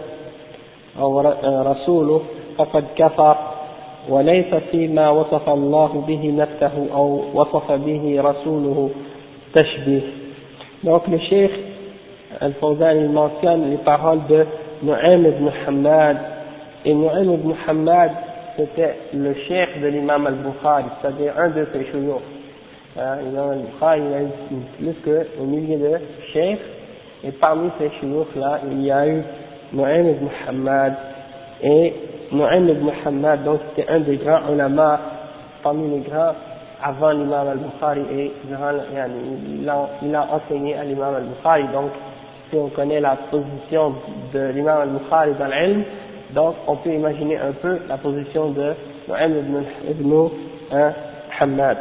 أو رسوله فقد كفر وليس فيما وصف الله به نفسه أو وصف به رسوله تشبيه Donc le cheikh Al-Fawzan il ibn Hamad et Nu'aym ibn Hamad c'était le cheikh de l'imam Al-Bukhari c'est-à-dire un de ses chouyours hein, l'imam Al-Bukhari il a eu plus qu'au milieu de cheikh et parmi ces chouyours là il y a eu Nu'aym ibn Hamad et Nu'aym ibn Hamad donc c'était un des grands ulama parmi les grands avant l'imam al-Bukhari et il a, enseigné à l'imam al-Bukhari. Donc, si on connaît la position de l'imam al-Bukhari dans l'ilm, donc on peut imaginer un peu la position de Nu'aym ibn, ibn hein, Hamad.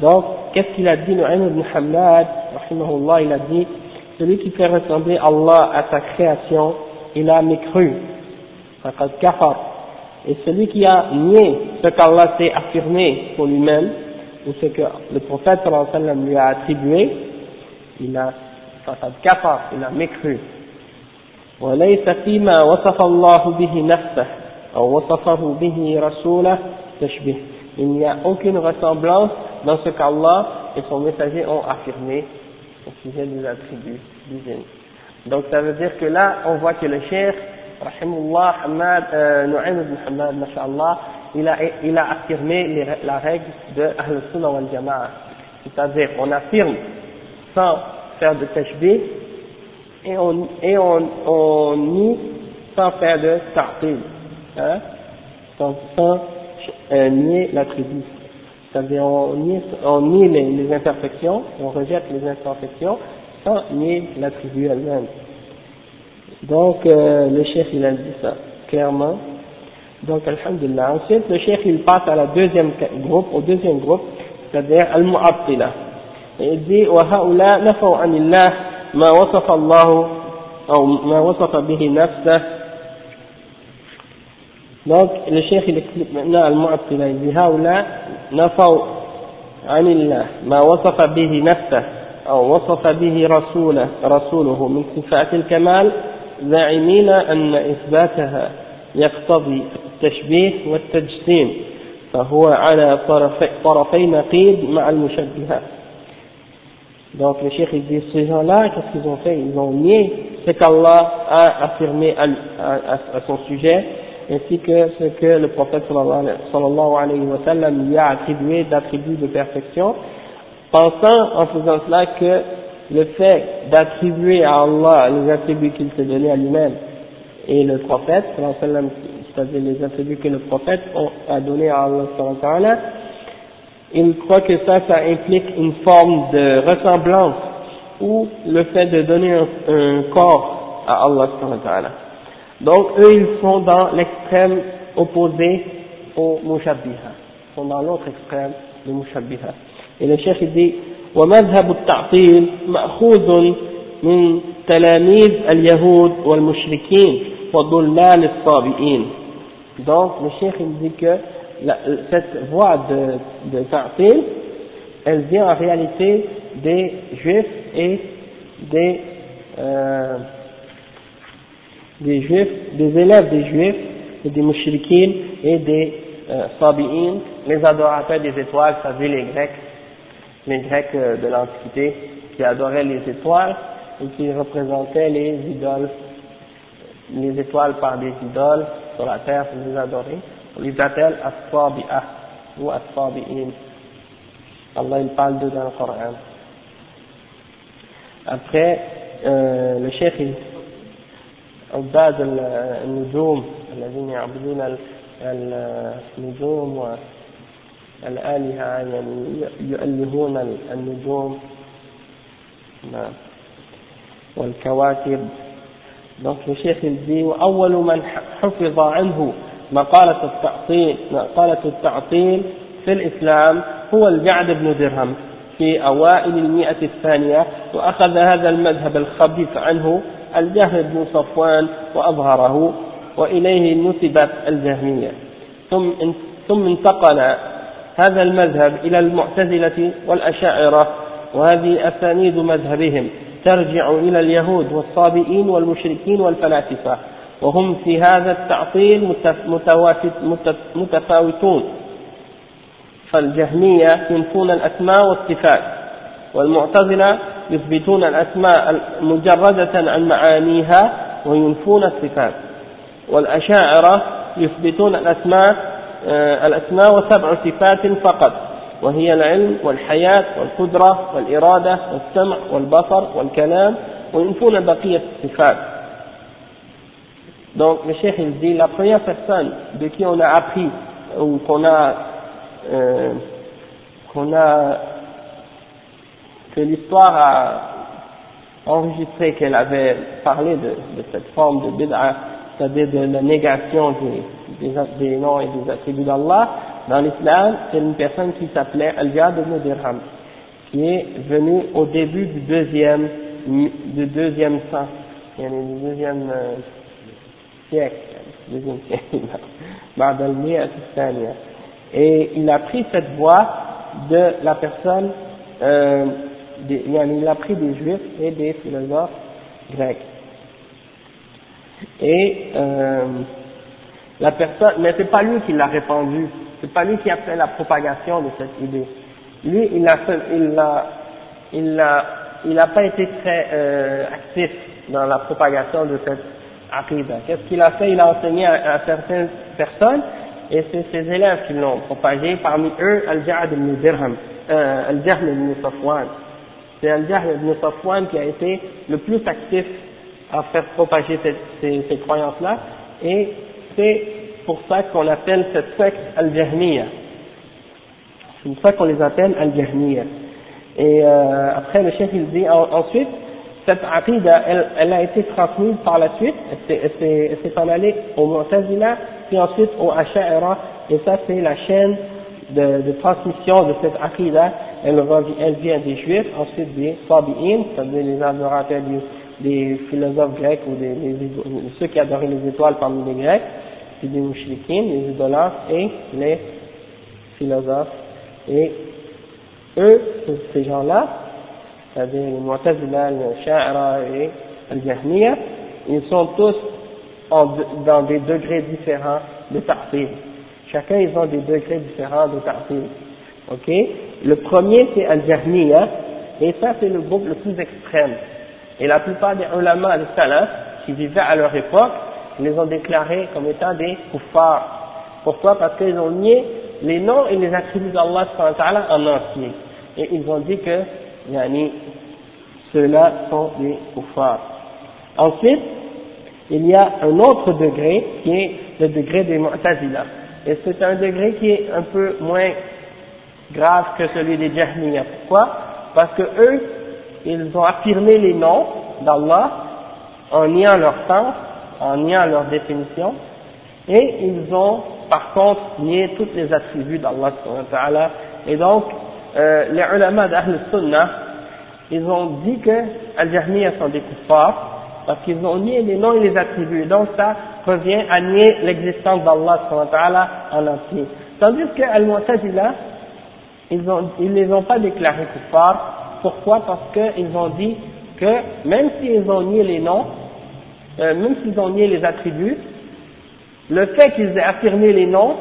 Donc, qu'est-ce qu'il a dit Nu'aym ibn Hamad rahimahullah, il a dit, celui qui fait ressembler Allah à sa création, il a mécru. Et celui qui a nié ce qu'Allah s'est affirmé pour lui-même, ou ce que le prophète sallam lui a attribué, il a فقد كفر il a mécru وليس فيما وصف الله به نفسه أو وصفه به رسوله تشبه il n'y a aucune ressemblance dans ce qu'Allah et son messager ont affirmé au sujet des attributs divins. Donc ça veut dire que là, on voit que le cheikh, rahimullah, Hamad, euh, ibn Hamad, masha'Allah, il a, affirmé la règle de Ahl Sunnah wal Jama'a. C'est-à-dire, on affirme sans faire de tashbih et on, et on, on nie sans faire de ta'til, hein, sans, sans euh, nier l'attribut. C'est-à-dire, on nie, on nie les, les imperfections, on rejette les imperfections sans nier l'attribut elle-même. Donc, euh, le chef, il a dit ça clairement. Donc, alhamdulillah. Ensuite, le cheikh, il passe à la deuxième groupe, au deuxième groupe, c'est-à-dire al-mu'attila. Et il dit, وَهَؤُلَاء نَفَوْا عَنِ اللَّهِ مَا وَصَفَ اللَّهُ أو ما وصف به نفسه donc le cheikh il explique maintenant al-mu'attila il dit هؤلاء نفوا عن الله ما وصف به نفسه أو وصف به رسوله رسوله من صفات الكمال زاعمين أن إثباتها يقتضي التشبيه والتجسيم فهو على طرفي, طرفي نقيض مع المشبهة Donc le cheikh il dit ces gens-là, qu'est-ce qu'ils ont fait Ils ont nié ce qu'Allah a affirmé à, à, à, son sujet, ainsi que ce que le prophète sallallahu alayhi wa sallam lui a attribué d'attributs de perfection, pensant en faisant cela que le fait d'attribuer à Allah les attributs qu'il s'est donnés à lui-même et le prophète, c'est-à-dire les attributs que le prophète a donnés à Allah, il croit que ça, ça implique une forme de ressemblance ou le fait de donner un, corps à Allah. Donc eux, ils sont dans l'extrême opposé au mushabbiha, ils sont dans l'autre extrême du mushabbiha. Et le chef dit, ومذهب التعطيل مأخوذ من تلاميذ اليهود والمشركين وضلال الصابئين donc le cheikh il dit que la, cette voie de, de ta'til elle vient en réalité des juifs et des euh, des juifs, des élèves des juifs et des mouchriquines et des euh, sabi'in, les adorateurs des étoiles, ça veut les grecs, les grecs euh, de l'Antiquité qui adoraient les étoiles et qui représentaient les idoles les étoiles par des idoles sur la terre pour les adorer. On les appelle As-Sabi'ah ou As-Sabi'in. Allah il parle d'eux dans le Coran. Après, euh, le cheikh, au bas de النجوم الذين يعبدون النجوم والآلهة يعني يؤلهون النجوم. نعم. والكواكب. Donc le cheikh وأول من حفظ عنه مقالة التعطيل مقالة التعطيل في الإسلام هو الجعد بن درهم في أوائل المئة الثانية وأخذ هذا المذهب الخبيث عنه الجهل بن صفوان وأظهره وإليه نسبت الجهمية. ثم ثم انتقل هذا المذهب إلى المعتزلة والأشاعرة وهذه أسانيد مذهبهم ترجع إلى اليهود والصابئين والمشركين والفلاسفة وهم في هذا التعطيل متفاوتون. فالجهمية ينفون الأسماء والصفات والمعتزلة يثبتون الأسماء مجردة عن معانيها وينفون الصفات والأشاعرة يثبتون الأسماء الأسماء وسبع صفات فقط وهي العلم والحياة والقدرة والإرادة والسمع والبصر والكلام وينفون بقية الصفات Donc le cheikh il dit la première personne de qui on a appris ou qu'on a euh, qu'on a que l'histoire a enregistré qu'elle avait parlé de, de cette forme de bid'a, c'est-à-dire de la négation des, des, des noms et des attributs d'Allah, dans l'islam, c'est une personne qui s'appelait Al-Jad ibn Dirham, qui est venu au début du deuxième, du deuxième sens, du deuxième euh, siècle, deuxième siècle, et il a pris cette voie de la personne, euh, il a pris des juifs et des philosophes grecs. Et euh, la personne, mais c'est pas lui qui l'a répandu, c'est pas lui qui a fait la propagation de cette idée. Lui, il a il a, il a, il a pas été très euh, actif dans la propagation de cette aqidah. Qu'est-ce qu'il a fait? Il a enseigné à, certaines personnes et c'est ses élèves qui l'ont propagé. Parmi eux, Al-Ja'ad ibn Dirham, euh, Al-Jahl ibn Safwan. C'est Al-Jahl ibn Safwan qui a été le plus actif à faire propager cette, ces, ces croyances-là et c'est pour ça qu'on appelle cette secte Al-Jahmiya. C'est pour ça qu'on les appelle Al-Jahmiya. Et euh, après, le chef il dit ensuite, cette aqidah, elle, elle, a été transmise par la suite, elle s'est en allée au Mu'tazila, puis ensuite au Asha'ira, et ça c'est la chaîne de, de, transmission de cette aqidah, elle, elle, vient des Juifs, ensuite des Sabi'in, c'est-à-dire les adorateurs des, des, philosophes grecs ou des, ceux qui adoraient les étoiles parmi les Grecs, c'est des mouchriquins, les idolâtres et les philosophes. Et eux, ces gens-là, c'est-à-dire les Mu'tazila, les Sha'ira et les Jahmiya, ils sont tous dans des degrés différents de ta'fil. Chacun, ils ont des degrés différents de ta'fil. Ok? Le premier, c'est Al-Jahmiya, et ça, c'est le groupe le plus extrême. Et la plupart des ulama, les salaf, qui vivaient à leur époque, les ont déclarés comme étant des kuffars. Pourquoi? Parce qu'ils ont nié les noms et les attributs d'Allah en entier. Et ils ont dit que yani, ceux-là sont des kuffars. Ensuite, il y a un autre degré qui est le degré des Mu'tazila. Et c'est un degré qui est un peu moins grave que celui des Jahmiyyah. Pourquoi? Parce que eux, ils ont affirmé les noms d'Allah en niant leur sens en niant leur définition, et ils ont par contre nié tous les attributs d'Allah et donc euh, les ulama d'Ahl Sunnah ils ont dit que Al-Jahmiyyah sont des kuffars parce qu'ils ont nié les noms et les attributs. Donc ça revient à nier l'existence d'Allah en entier. Tandis que Al-Mu'tazila ils ont ils les ont pas déclarés kuffars pourquoi? Parce qu'ils ont dit que même s'ils ont nié les noms euh, même s'ils ont nié les attributs, le fait qu'ils aient affirmé les noms,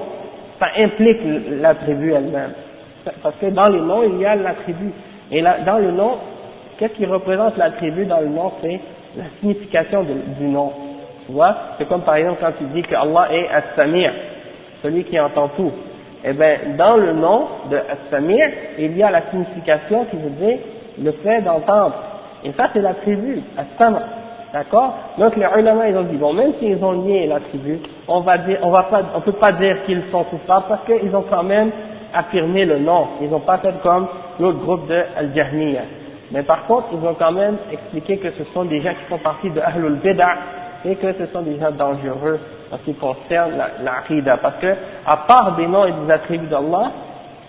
ça implique l'attribut elle-même. Parce que dans les noms, il y a l'attribut. Et là, dans le nom, qu'est-ce qui représente l'attribut dans le nom? C'est la signification du nom. Tu vois? C'est comme par exemple quand tu dis que Allah est As-Samir, celui qui entend tout. Eh bien, dans le nom de As-Samir, il y a la signification qui veut dire le fait d'entendre. Et ça, c'est l'attribut, As-Samr D'accord? Donc les ulama ils ont dit bon même s'ils ont nié l'attribut, on va dire on va pas on peut pas dire qu'ils sont coupables parce qu'ils ont quand même affirmé le nom. Ils n'ont pas fait comme l'autre groupe de Al-Jahmiya. Mais par contre, ils ont quand même expliqué que ce sont des gens qui font partie de Ahlul Bid'ah et que ce sont des gens dangereux en ce qui concerne l'Aqidah. Parce que, à part des noms et des attributs d'Allah,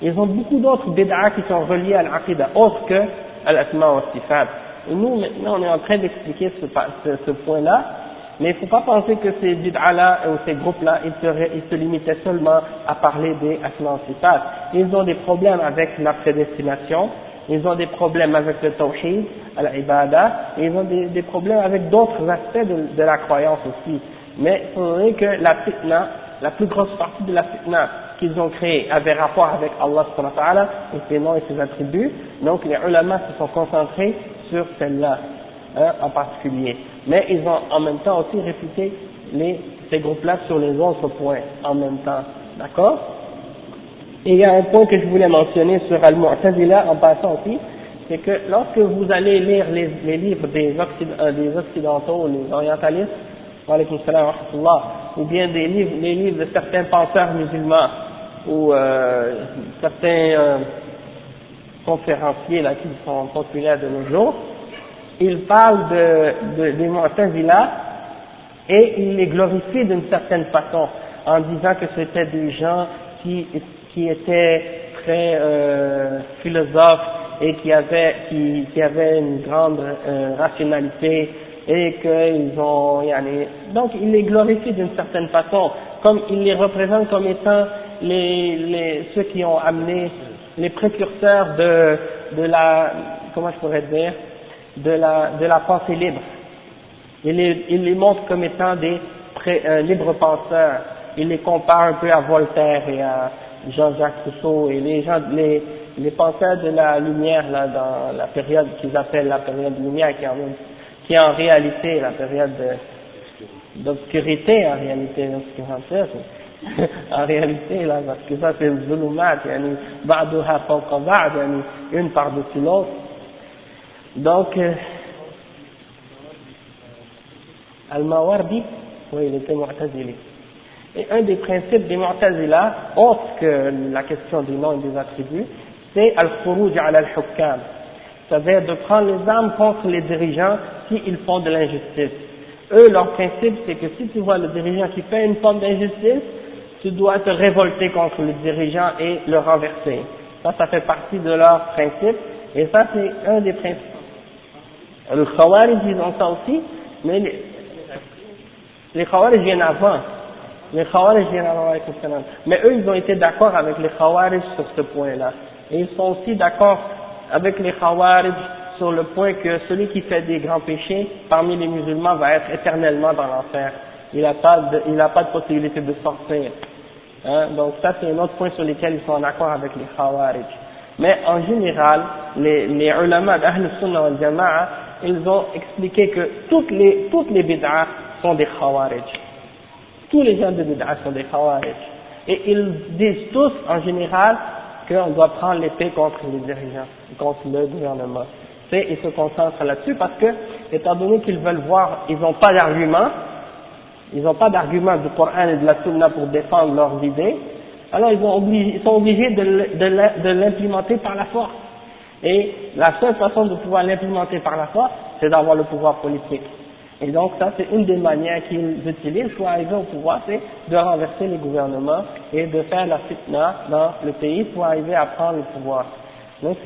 ils ont beaucoup d'autres bid'ah qui sont reliés à l'Aqidah, autres que Al-Asma wa Sifat. Nous, maintenant, on est en train d'expliquer ce, point-là, mais il ne faut pas penser que ces bid'ah-là ou ces groupes-là, ils se, limitaient seulement à parler des asma sifat. Ils ont des problèmes avec la prédestination, ils ont des problèmes avec le tawhid, l'ibada, et ils ont des, problèmes avec d'autres aspects de, de, la croyance aussi. Mais il faudrait que la fitna, la plus grosse partie de la fitna qu'ils ont créée avait rapport avec Allah subhanahu wa ta'ala, et ses noms et ses attributs, donc les ulama se sont concentrés sur celle-là hein, en particulier. Mais ils ont en même temps aussi réfuté les, ces groupes-là sur les autres points en même temps. D'accord? Et il y a un point que je voulais mentionner sur Al-Mu'tazila en passant aussi, c'est que lorsque vous allez lire les, livres des, euh, des Occidentaux, les orientalistes, ou bien des livres, les livres de certains penseurs musulmans, ou euh, certains euh, conférenciers là, qui sont populaires de nos jours, ils parlent de, de, des Mu'tazila et ils les glorifient d'une certaine façon en disant que c'était des gens qui, qui étaient très euh, philosophes et qui avaient, qui, qui avaient une grande euh, rationalité et qu'ils ont, donc ils les glorifient d'une certaine façon, comme ils les représentent comme étant les, les, ceux qui ont amené les précurseurs de, de la, comment je pourrais dire, de la, de la pensée libre. Il les, il les montre comme étant des euh, libres penseurs. Il les compare un peu à Voltaire et à Jean-Jacques Rousseau et les gens, les, les penseurs de la lumière là dans la période qu'ils appellent la période de lumière qui est en, qui en réalité la période d'obscurité en réalité en réalité là parce que ça c'est le zulumat yani ba'duha fawqa ba'd yani une par-dessus l'autre donc, euh, Al-Mawardi, oui, il était Mu'tazili. Et un des principes des Mu'tazila, autre que la question des noms et des attributs, c'est Al-Khuruj al-Hukam. C'est-à-dire de prendre les armes contre les dirigeants s'ils font de l'injustice. Eux, leur principe, c'est que si tu vois le dirigeant qui fait une forme d'injustice, tu dois te révolter contre le dirigeant et le renverser. Ça, ça fait partie de leur principe. Et ça, c'est un des principes le Khawarij, ils ont ça aussi, mais les, les Khawarij viennent avant. Les Khawarij viennent avant Mais eux, ils ont été d'accord avec les Khawarij sur ce point-là. Et ils sont aussi d'accord avec les Khawarij sur le point que celui qui fait des grands péchés parmi les musulmans va être éternellement dans l'enfer. Il n'a pas, de, pas de possibilité de sortir. Hein? Donc ça, c'est un autre point sur lequel ils sont en accord avec les Khawarij. Mais en général, les, les ulama d'Ahl Sunnah wal Jama'a, ils ont expliqué que toutes les, toutes les bid'ah sont des khawarij. Tous les gens de bid'ah sont des khawarij. Et ils disent tous, en général, qu'on doit prendre l'épée contre les dirigeants, contre le gouvernement. C'est, ils se concentrent là-dessus parce que, étant donné qu'ils veulent voir, ils n'ont pas d'argument, ils n'ont pas d'argument du Coran et de la Sunna pour défendre leurs idées, alors ils, ont ils sont obligés de l'implémenter par la force. Et la seule façon de pouvoir l'implémenter par la force, c'est d'avoir le pouvoir politique. Et donc ça, c'est une des manières qu'ils utilisent pour arriver au pouvoir, c'est de renverser les gouvernements et de faire la fitna dans le pays pour arriver à prendre le pouvoir. Donc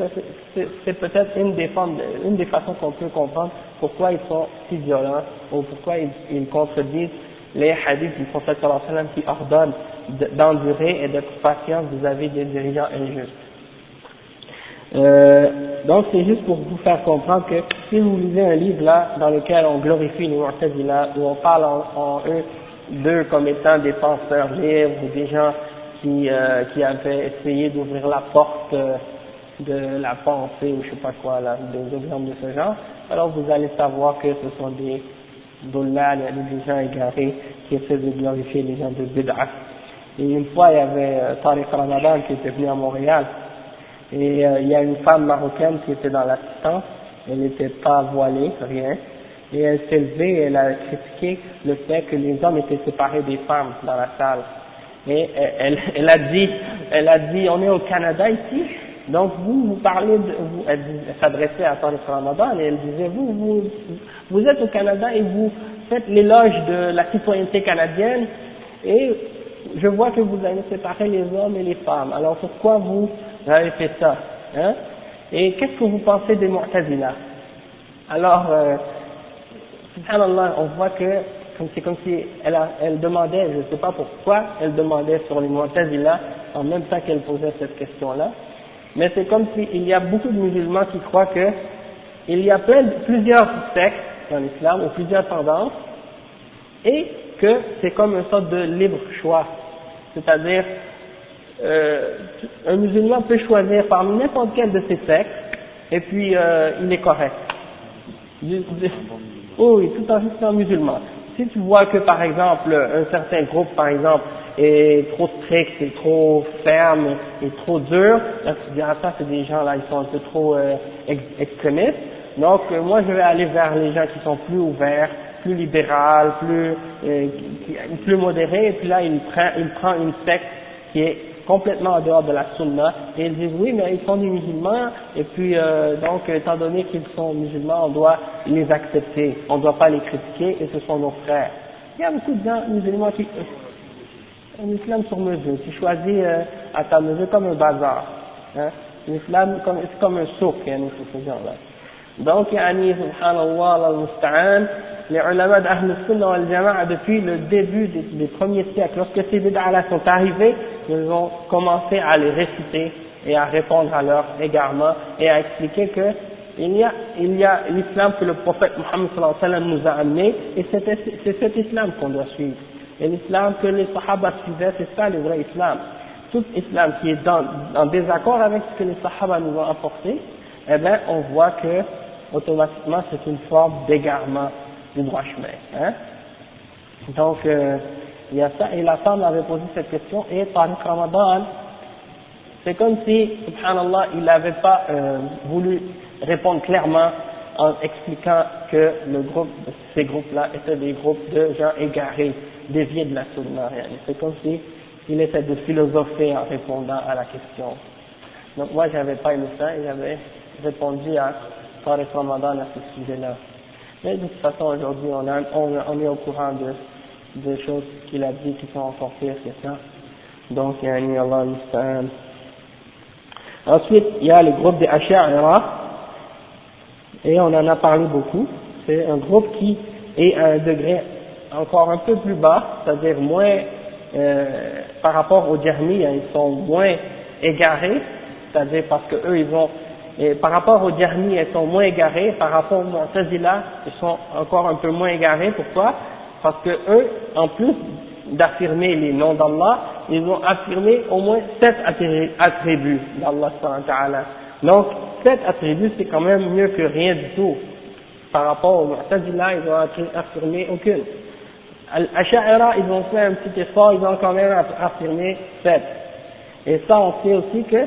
c'est peut-être une des formes, une des façons qu'on peut comprendre pourquoi ils sont si violents ou pourquoi ils, ils contredisent les hadiths du prophète sallallahu qui ordonnent d'endurer et d'être patient vis-à-vis des dirigeants injustes. Euh, donc c'est juste pour vous faire comprendre que si vous lisez un livre là dans lequel on glorifie les Mu'tazila, où on parle en, eux d'eux comme étant des penseurs libres ou des gens qui, euh, qui avaient essayé d'ouvrir la porte euh, de la pensée ou je sais pas quoi là, des exemples de ce genre, alors vous allez savoir que ce sont des dollars, des gens égarés qui essaient de glorifier les gens de Bid'ah. Et une fois il y avait euh, Tariq Ramadan qui était venu à Montréal et euh, il y a une femme marocaine qui était dans l'assistance, elle n'était pas voilée, rien. et elle s'est levée elle a critiqué le fait que les hommes étaient séparés des femmes dans la salle. Et elle, elle a dit, elle a dit, on est au Canada ici, donc vous, vous parlez de, vous, elle, s'adressait à Tariq Ramadan et elle disait, vous, vous, vous êtes au Canada et vous faites l'éloge de la citoyenneté canadienne et je vois que vous avez séparé les hommes et les femmes. Alors pourquoi vous avez fait ça hein? Et qu'est-ce que vous pensez des Mu'tazila Alors, euh, subhanallah, on voit que c'est comme si elle, a, elle demandait, je ne sais pas pourquoi, elle demandait sur les Mu'tazila en même temps qu'elle posait cette question-là, mais c'est comme s'il y a beaucoup de musulmans qui croient que il y a plusieurs sectes dans l'islam ou plusieurs tendances et que c'est comme une sorte de libre choix. C'est-à-dire, euh, un musulman peut choisir parmi n'importe quel de ces sectes et puis euh, il est correct. Oui, tout en restant musulman. Si tu vois que par exemple un certain groupe par exemple est trop strict, est trop ferme, est trop dur, là tu dis ça c'est des gens là ils sont un peu trop euh, extrémistes. Donc euh, moi je vais aller vers les gens qui sont plus ouverts, plus libéral, plus euh, plus modérés, et puis là il prend il prend une secte qui est complètement en dehors de la sunna, et ils disent oui, mais ils sont des musulmans, et puis euh, donc étant donné qu'ils sont musulmans, on doit les accepter, on ne doit pas les critiquer, et ce sont nos frères. Il y a beaucoup de gens musulmans qui, un islam sur mesure, tu choisis euh, à ta mesure comme un bazar, hein, l'islam c'est comme un souk, hein, ce genre-là. Donc, yani, subhanallah, al-musta'an, les ulama d'Ahl Sunnah wal Jama'a, depuis le début des, des premiers siècles, lorsque ces bid'ah sont arrivés, ils ont commencé à les réciter et à répondre à leur égarement et à expliquer que il y a, il y a l'islam que le prophète Mohammed sallallahu alayhi wa sallam nous a amené et c'est cet islam qu'on doit suivre. Et l'islam que les sahaba suivaient, c'est ça le vrai islam. Tout islam qui est dans, en désaccord avec ce que les sahaba nous ont apporté, eh bien, on voit que automatiquement c'est une forme d'égarement du droit chemin. Hein? Donc, euh, il y a ça, et la femme avait posé cette question, et Tariq Ramadan, c'est comme si, subhanallah, il n'avait pas euh, voulu répondre clairement en expliquant que le groupe, ces groupes-là étaient des groupes de gens égarés, déviés de la sunna. C'est comme si il essaie de philosopher en répondant à la question. Donc moi, j'avais pas aimé ça et j'avais répondu à Tariq Ramadan à ce sujet-là. Mais de toute façon, aujourd'hui, on, est au courant de, de choses qu'il a dit qui sont encore pires que. Donc, il y a Allah Ensuite, il y a le groupe des Asha'ira, et on en a parlé beaucoup. C'est un groupe qui est à un degré encore un peu plus bas, c'est-à-dire moins, euh, par rapport aux Jahmiyyah, ils sont moins égarés, c'est-à-dire parce que eux, ils vont et par rapport aux derniers, elles sont moins égarées. Par rapport aux Mu'tazila, ils sont encore un peu moins égarés. Pourquoi? Parce que eux, en plus d'affirmer les noms d'Allah, ils ont affirmé au moins sept attributs d'Allah. Donc, sept attributs, c'est quand même mieux que rien du tout. Par rapport aux Mu'tazila, ils ont affirmé aucune. Al-Asha'ira, ils ont fait un petit effort, ils ont quand même affirmé sept. Et ça, on sait aussi que,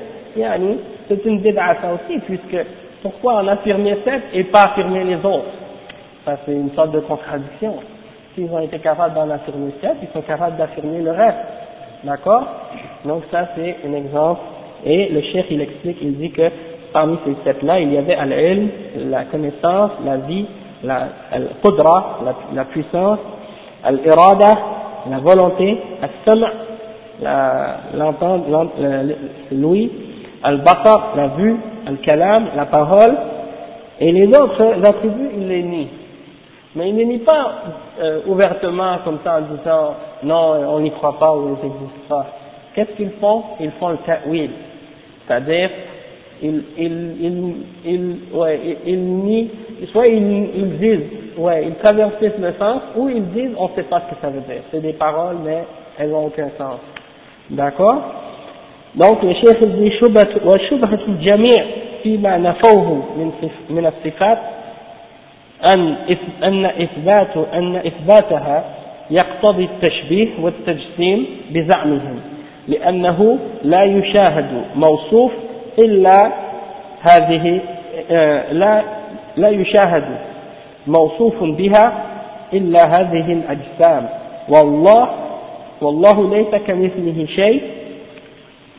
c'est une bid'a ça aussi, puisque pourquoi en affirmer sept et pas affirmer les autres? Ça c'est une sorte de contradiction. S'ils ont été capables d'en affirmer sept, ils sont capables d'affirmer le reste. D'accord? Donc ça c'est un exemple. Et le chef il explique, il dit que parmi ces sept-là, il y avait al-ilm, la connaissance, la vie, la la, la puissance, al-irada, la volonté, al-sam' l'entendre, l'ouïe, al-basar, la vue, al-kalam, la parole, et les autres attributs, il les nie. Mais il ne nie pas euh, ouvertement comme ça en disant non, on n'y croit pas ou ils n'existent pas. Qu'est-ce qu'ils font? Ils font le ta'wil, c'est-à-dire ils, ils, ils, ils, ouais, ils, nient, soit ils, ils disent, ouais, ils traversent le sens, ou ils disent on ne sait pas ce que ça veut dire. C'est des paroles, mais elles n'ont aucun sens. D'accord Donc le chef dit وشبهة الجميع فيما نفوه من من الصفات أن أن إثبات أن إثباتها يقتضي التشبيه والتجسيم بزعمهم لأنه لا يشاهد موصوف إلا هذه لا لا يشاهد موصوف بها إلا هذه الأجسام. والله والله ليس كمثله شيء.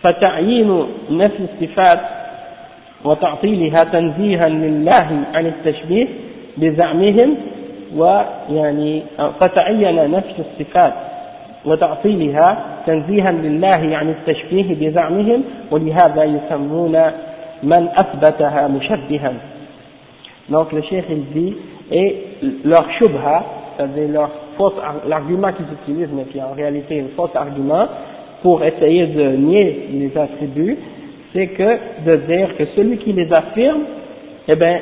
فتعيين نفي الصفات وتعطيلها تنزيها لله عن التشبيه بزعمهم ويعني فتعين نفي الصفات. وتعطيلها تنزيها لله عن التشبيه بزعمهم ولهذا يسمون من أثبتها مشبها Donc le cheikh il dit, et leur shubha, c'est-à-dire leur fausse, l'argument qu'ils utilisent, mais qui est en réalité un faux argument, pour essayer de nier les attributs, c'est que de dire que celui qui les affirme, eh bien,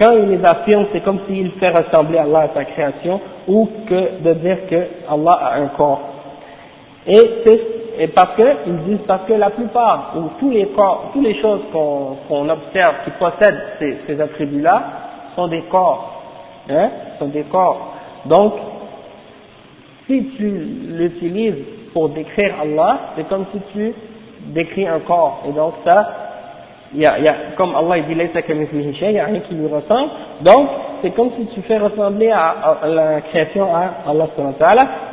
quand il les affirme, c'est comme s'il fait ressembler Allah à sa création, ou que de dire que Allah a un corps. Et c'est parce que, ils disent parce que la plupart, ou tous les corps, toutes les choses qu'on observe qui possèdent ces, ces attributs-là, sont des corps. Hein, sont des corps. Donc, si tu l'utilises pour décrire Allah, c'est comme si tu décris un corps. Et donc ça, y a, y a, comme Allah il dit, il n'y a rien qui lui ressemble. Donc, c'est comme si tu fais ressembler à, à la création à Allah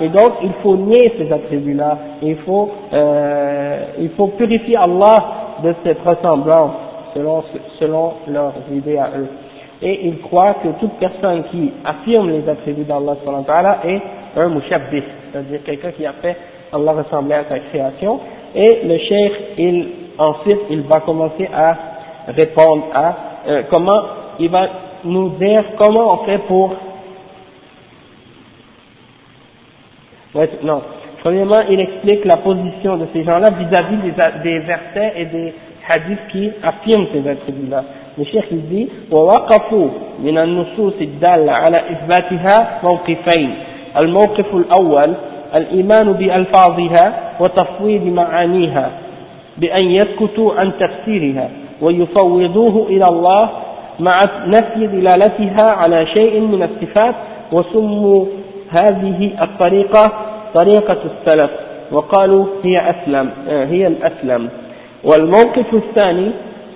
et donc il faut nier ces attributs-là. Il faut, euh, il faut purifier Allah de cette ressemblance selon, selon leurs idées à eux. Et ils croient que toute personne qui affirme les attributs d'Allah est un mushabbih, c'est-à-dire quelqu'un qui a fait Allah ressembler à sa création. Et le cheikh, il, ensuite, il va commencer à répondre à euh, comment, il va nous dire comment on fait pour... Ouais, non. Premièrement, il explique la position de ces gens-là vis-à-vis des, des versets et des hadiths qui affirment ces attributs-là. Le cheikh il dit ووقفوا من النصوص الدالة على إثباتها موقفين الموقف الأول الإيمان بألفاظها وتفويض معانيها بأن يسكتوا عن تفسيرها ويفوضوه إلى الله مع نفي دلالتها على شيء من الصفات وسموا هذه الطريقة طريقة السلف وقالوا هي أسلم هي الأسلم. والموقف الثاني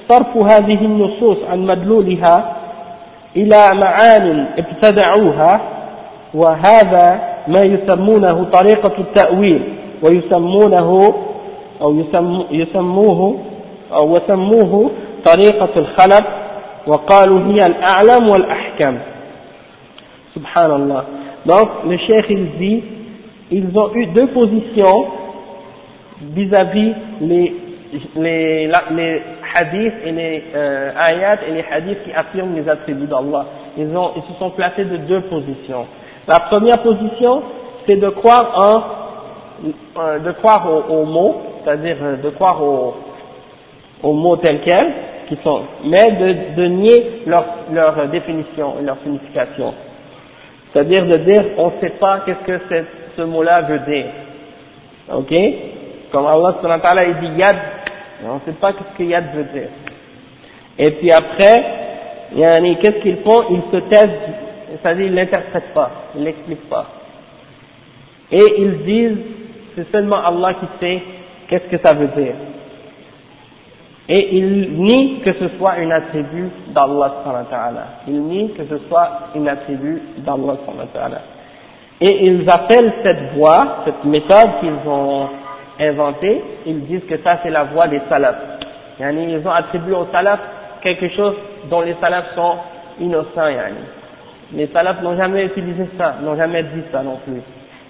صرف هذه النصوص عن مدلولها إلى معان ابتدعوها وهذا ما يسمونه طريقة التأويل ويسمونه أو يسموه أو وسموه طريقة الخلف وقالوا هي الأعلم والأحكم سبحان الله donc le cheikh il dit ils ont eu deux positions vis-à-vis les, les, les hadiths et les euh, ayats et les hadiths qui affirment les attributs d'Allah ils, ont, ils se sont placés de deux positions la première position c'est de croire en euh, de croire aux, mots c'est-à-dire euh, de croire aux, aux mots tels quels qui sont, mais de, de nier leur, leur définition et leur signification. C'est-à-dire de dire, on ne sait pas qu'est-ce que ce mot-là veut dire. Ok? Comme Allah il dit yad, on ne sait pas qu'est-ce que yad veut dire. Et puis après, qu'est-ce qu'ils font? Ils se taisent, c'est-à-dire ils l'interprètent pas, ils l'expliquent pas. Et ils disent, c'est seulement Allah qui sait qu'est-ce que ça veut dire. Et il nie que ce soit une attribut d'Allah il nie que ce soit une attribut d'Allah et ils appellent cette voie, cette méthode qu'ils ont inventée, ils disent que ça c'est la voie des salafs. Yani, ils ont attribué aux salafs quelque chose dont les salafs sont innocents yani. les salafs n'ont jamais utilisé ça, n'ont jamais dit ça non plus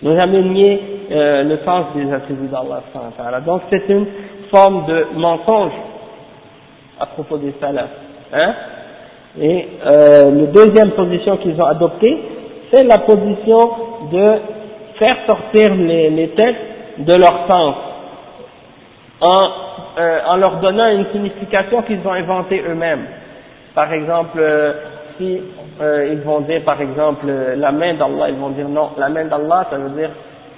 n'ont jamais nié euh, le sens des attributs d'Allah donc c'est une forme de mensonge à propos des salafs. Hein Et euh, la deuxième position qu'ils ont adoptée, c'est la position de faire sortir les, les textes de leur sens, en, euh, en leur donnant une signification qu'ils ont inventée eux-mêmes. Par exemple, euh, si euh, ils vont dire par exemple la main d'Allah, ils vont dire non, la main d'Allah ça veut dire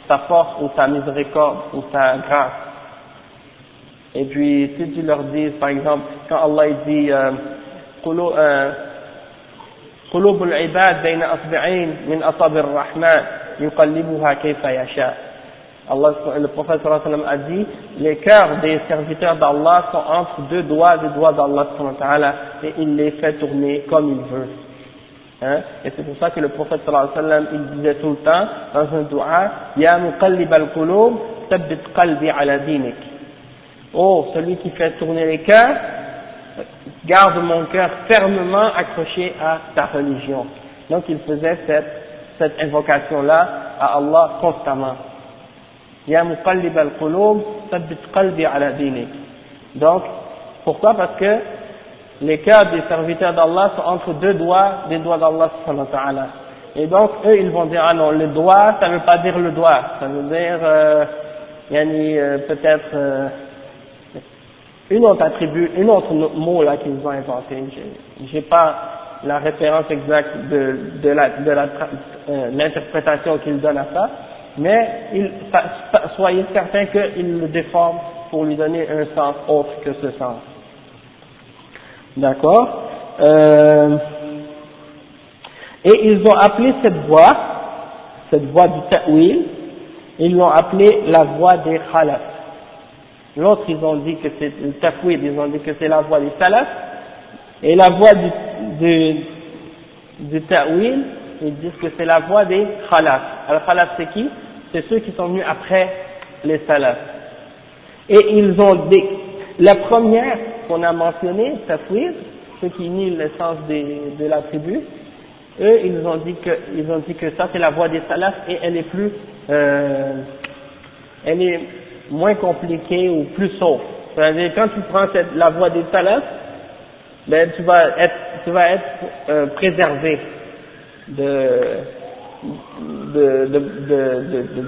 sa force ou sa miséricorde ou sa grâce. Et puis, si tu leur dis, par exemple, quand Allah dit قلوب العباد بين أصبعين من أصابع الرحمن يقلبها كيف يشاء Allah, le prophète sallam a dit, les cœurs des serviteurs d'Allah sont entre deux doigts des doigts d'Allah et il les fait tourner comme il veut. Hein? Et c'est pour ça que le prophète sallallahu alayhi wa sallam, il disait tout le temps, dans un dua, Ya muqallib al-qulub, tabbit qalbi ala dinik. Oh, celui qui fait tourner les cœurs, garde mon cœur fermement accroché à ta religion. Donc il faisait cette, cette invocation-là à Allah constamment. Ya muqallib al-qulub, tabbit qalbi ala dinik. Donc, pourquoi? Parce que les cœurs des serviteurs d'Allah sont entre deux doigts des doigts d'Allah et donc eux ils vont dire ah non le doigt ça veut pas dire le doigt. Ça veut dire euh, euh, peut-être euh, une autre attribut une autre mot là qu'ils ont inventé. J'ai pas la référence exacte de, de la de euh, l'interprétation qu'ils donnent à ça. Mais il, soyez certains qu'ils le déforment pour lui donner un sens autre que ce sens D'accord euh, Et ils ont appelé cette voie, cette voie du ta'wil, ils l'ont appelée la voie des khalaf. L'autre, ils ont dit que c'est le ta'wil, ils ont dit que c'est la voie des salaf. Et la voie du, du, du ta'wil, ils disent que c'est la voie des khalaf. Alors khalaf c'est qui? C'est ceux qui sont venus après les salaf. Et ils ont dit, la première, qu'on a mentionné, Tafwid, ceux qui nient l'essence de la tribu, eux, ils ont dit que, ça c'est la voie des salafs et elle est plus, euh, elle est moins compliquée ou plus sauf. C'est-à-dire, quand tu prends la voie des salafs, ben, tu vas être, euh, préservé de,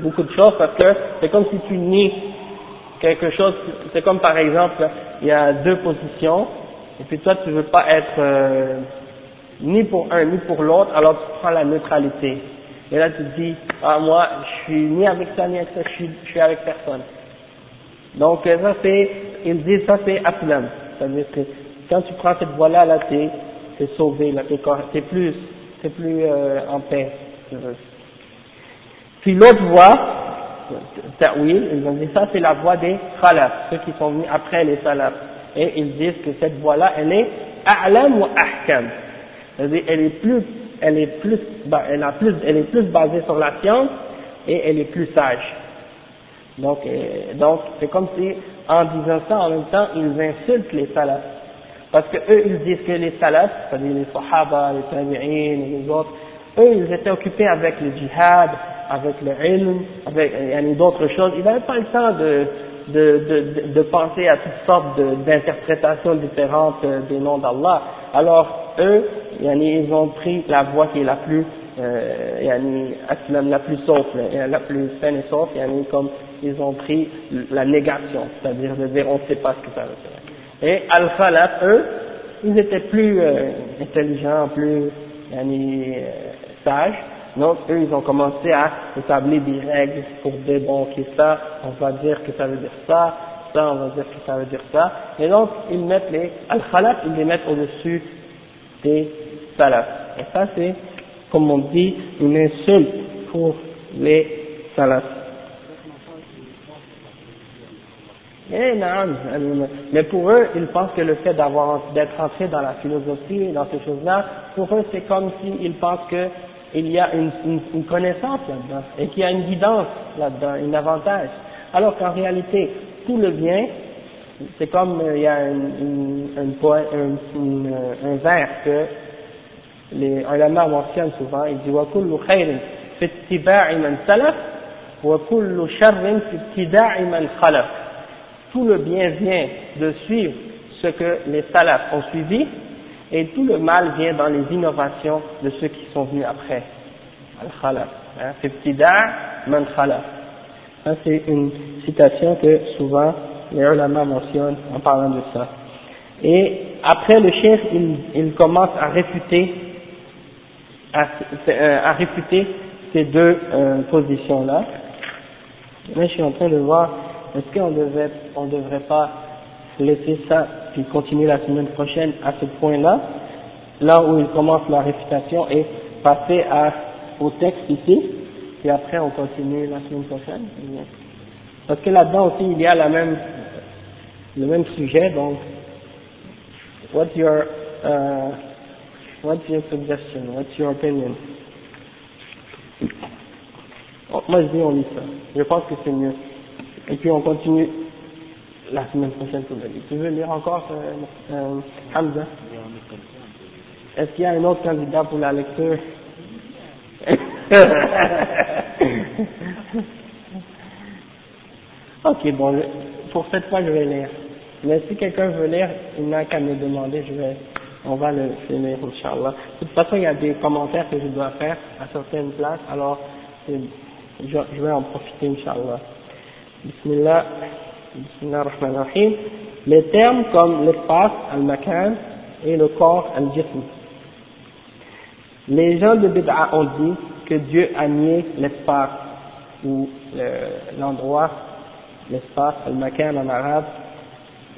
beaucoup de choses parce que c'est comme si tu nies quelque chose, c'est comme par exemple, il y a deux positions, et puis toi tu veux pas être euh, ni pour un ni pour l'autre, alors tu prends la neutralité. Et là tu te dis, ah moi je suis ni avec ça ni avec ça, je suis, je suis avec personne. Donc euh, ça c'est, ils disent ça c'est aslam, c'est-à-dire que quand tu prends cette voie-là, là, t'es es sauvé, là t'es plus, t'es plus euh, en paix. Puis l'autre voie, ta'wil, ils ont dit ça c'est la voie des khalaf, ceux qui sont venus après les salaf. Et ils disent que cette voie-là, elle est a'lam ou ahkam. C'est-à-dire, elle est plus, elle est plus, elle a plus, elle est plus basée sur la science et elle est plus sage. Donc, euh, donc c'est comme si, en disant ça, en même temps, ils insultent les salafs. Parce que eux, ils disent que les salafs, c'est-à-dire les sahaba, les tabi'in les autres, eux, ils étaient occupés avec le djihad, avec le ilm, avec d'autres choses. Ils n'avaient pas le temps de, de, de, de penser à toutes sortes d'interprétations différentes euh, des noms d'Allah. Alors, eux, ils ont pris la voie qui est la plus, euh, la plus souple, la plus saine et souple, comme ils ont pris la négation, c'est-à-dire de dire on ne sait pas ce que ça veut dire. Et Al-Khalaf, eux, ils étaient plus euh, intelligents, plus yani, euh, sages, donc, eux, ils ont commencé à établir des règles pour dire, ça, on va dire que ça veut dire ça, ça, on va dire que ça veut dire ça. Et donc, ils mettent les, al-khalaf, ils les mettent au-dessus des salaf. Et ça, c'est, comme on dit, une insulte pour les salaf. Eh, mais pour eux, ils pensent que le fait d'avoir, d'être entré dans la philosophie, dans ces choses-là, pour eux, c'est comme s'ils pensent que il y a une, une, connaissance là-dedans et qu'il y a une guidance là-dedans, un avantage. Alors qu'en réalité, tout le bien, c'est comme euh, il y a un, un, un, un vers que les ulama mentionnent souvent, il dit وَكُلُّ خَيْرٍ فِي اتِّبَاعِ مَنْ سَلَفْ وَكُلُّ شَرٍ فِي ابْتِدَاعِ مَنْ خَلَفْ Tout le bien vient de suivre ce que les salafs ont suivi et tout le mal vient dans les innovations de ceux qui sont venus après. Al-Khalaf. Hein, man c'est une citation que souvent les ulama mentionnent en parlant de ça. Et après le chef, il, il commence à réfuter, euh, ces deux euh, positions-là. Là, je suis en train de voir, est-ce qu'on devait, on devrait pas laisser ça puis continuer la semaine prochaine à ce point-là, là où il commence la réfutation et passer au texte ici, puis après on continue la semaine prochaine. Parce que là-dedans aussi il y a le même sujet, donc, what's your, uh, What's your suggestion? What's your opinion? Oh, moi je dis on lit ça. Je pense que c'est mieux. Et puis on continue la semaine prochaine pour Tu veux lire encore euh, euh, Hamza? Est-ce qu'il y a un autre candidat pour la lecture? Ok, bon, pour cette fois je vais lire. Mais si quelqu'un veut lire, il n'a qu'à me demander, je vais, on va le lire, Inch'Allah. De toute façon, il y a des commentaires que je dois faire à certaines places, alors je, vais en profiter, Inch'Allah. Bismillah. Les termes comme l'espace, al-makan, et le corps, al-jism. Les gens de Bid'a ont dit que Dieu a nié l'espace, ou l'endroit, l'espace, al-makan en arabe,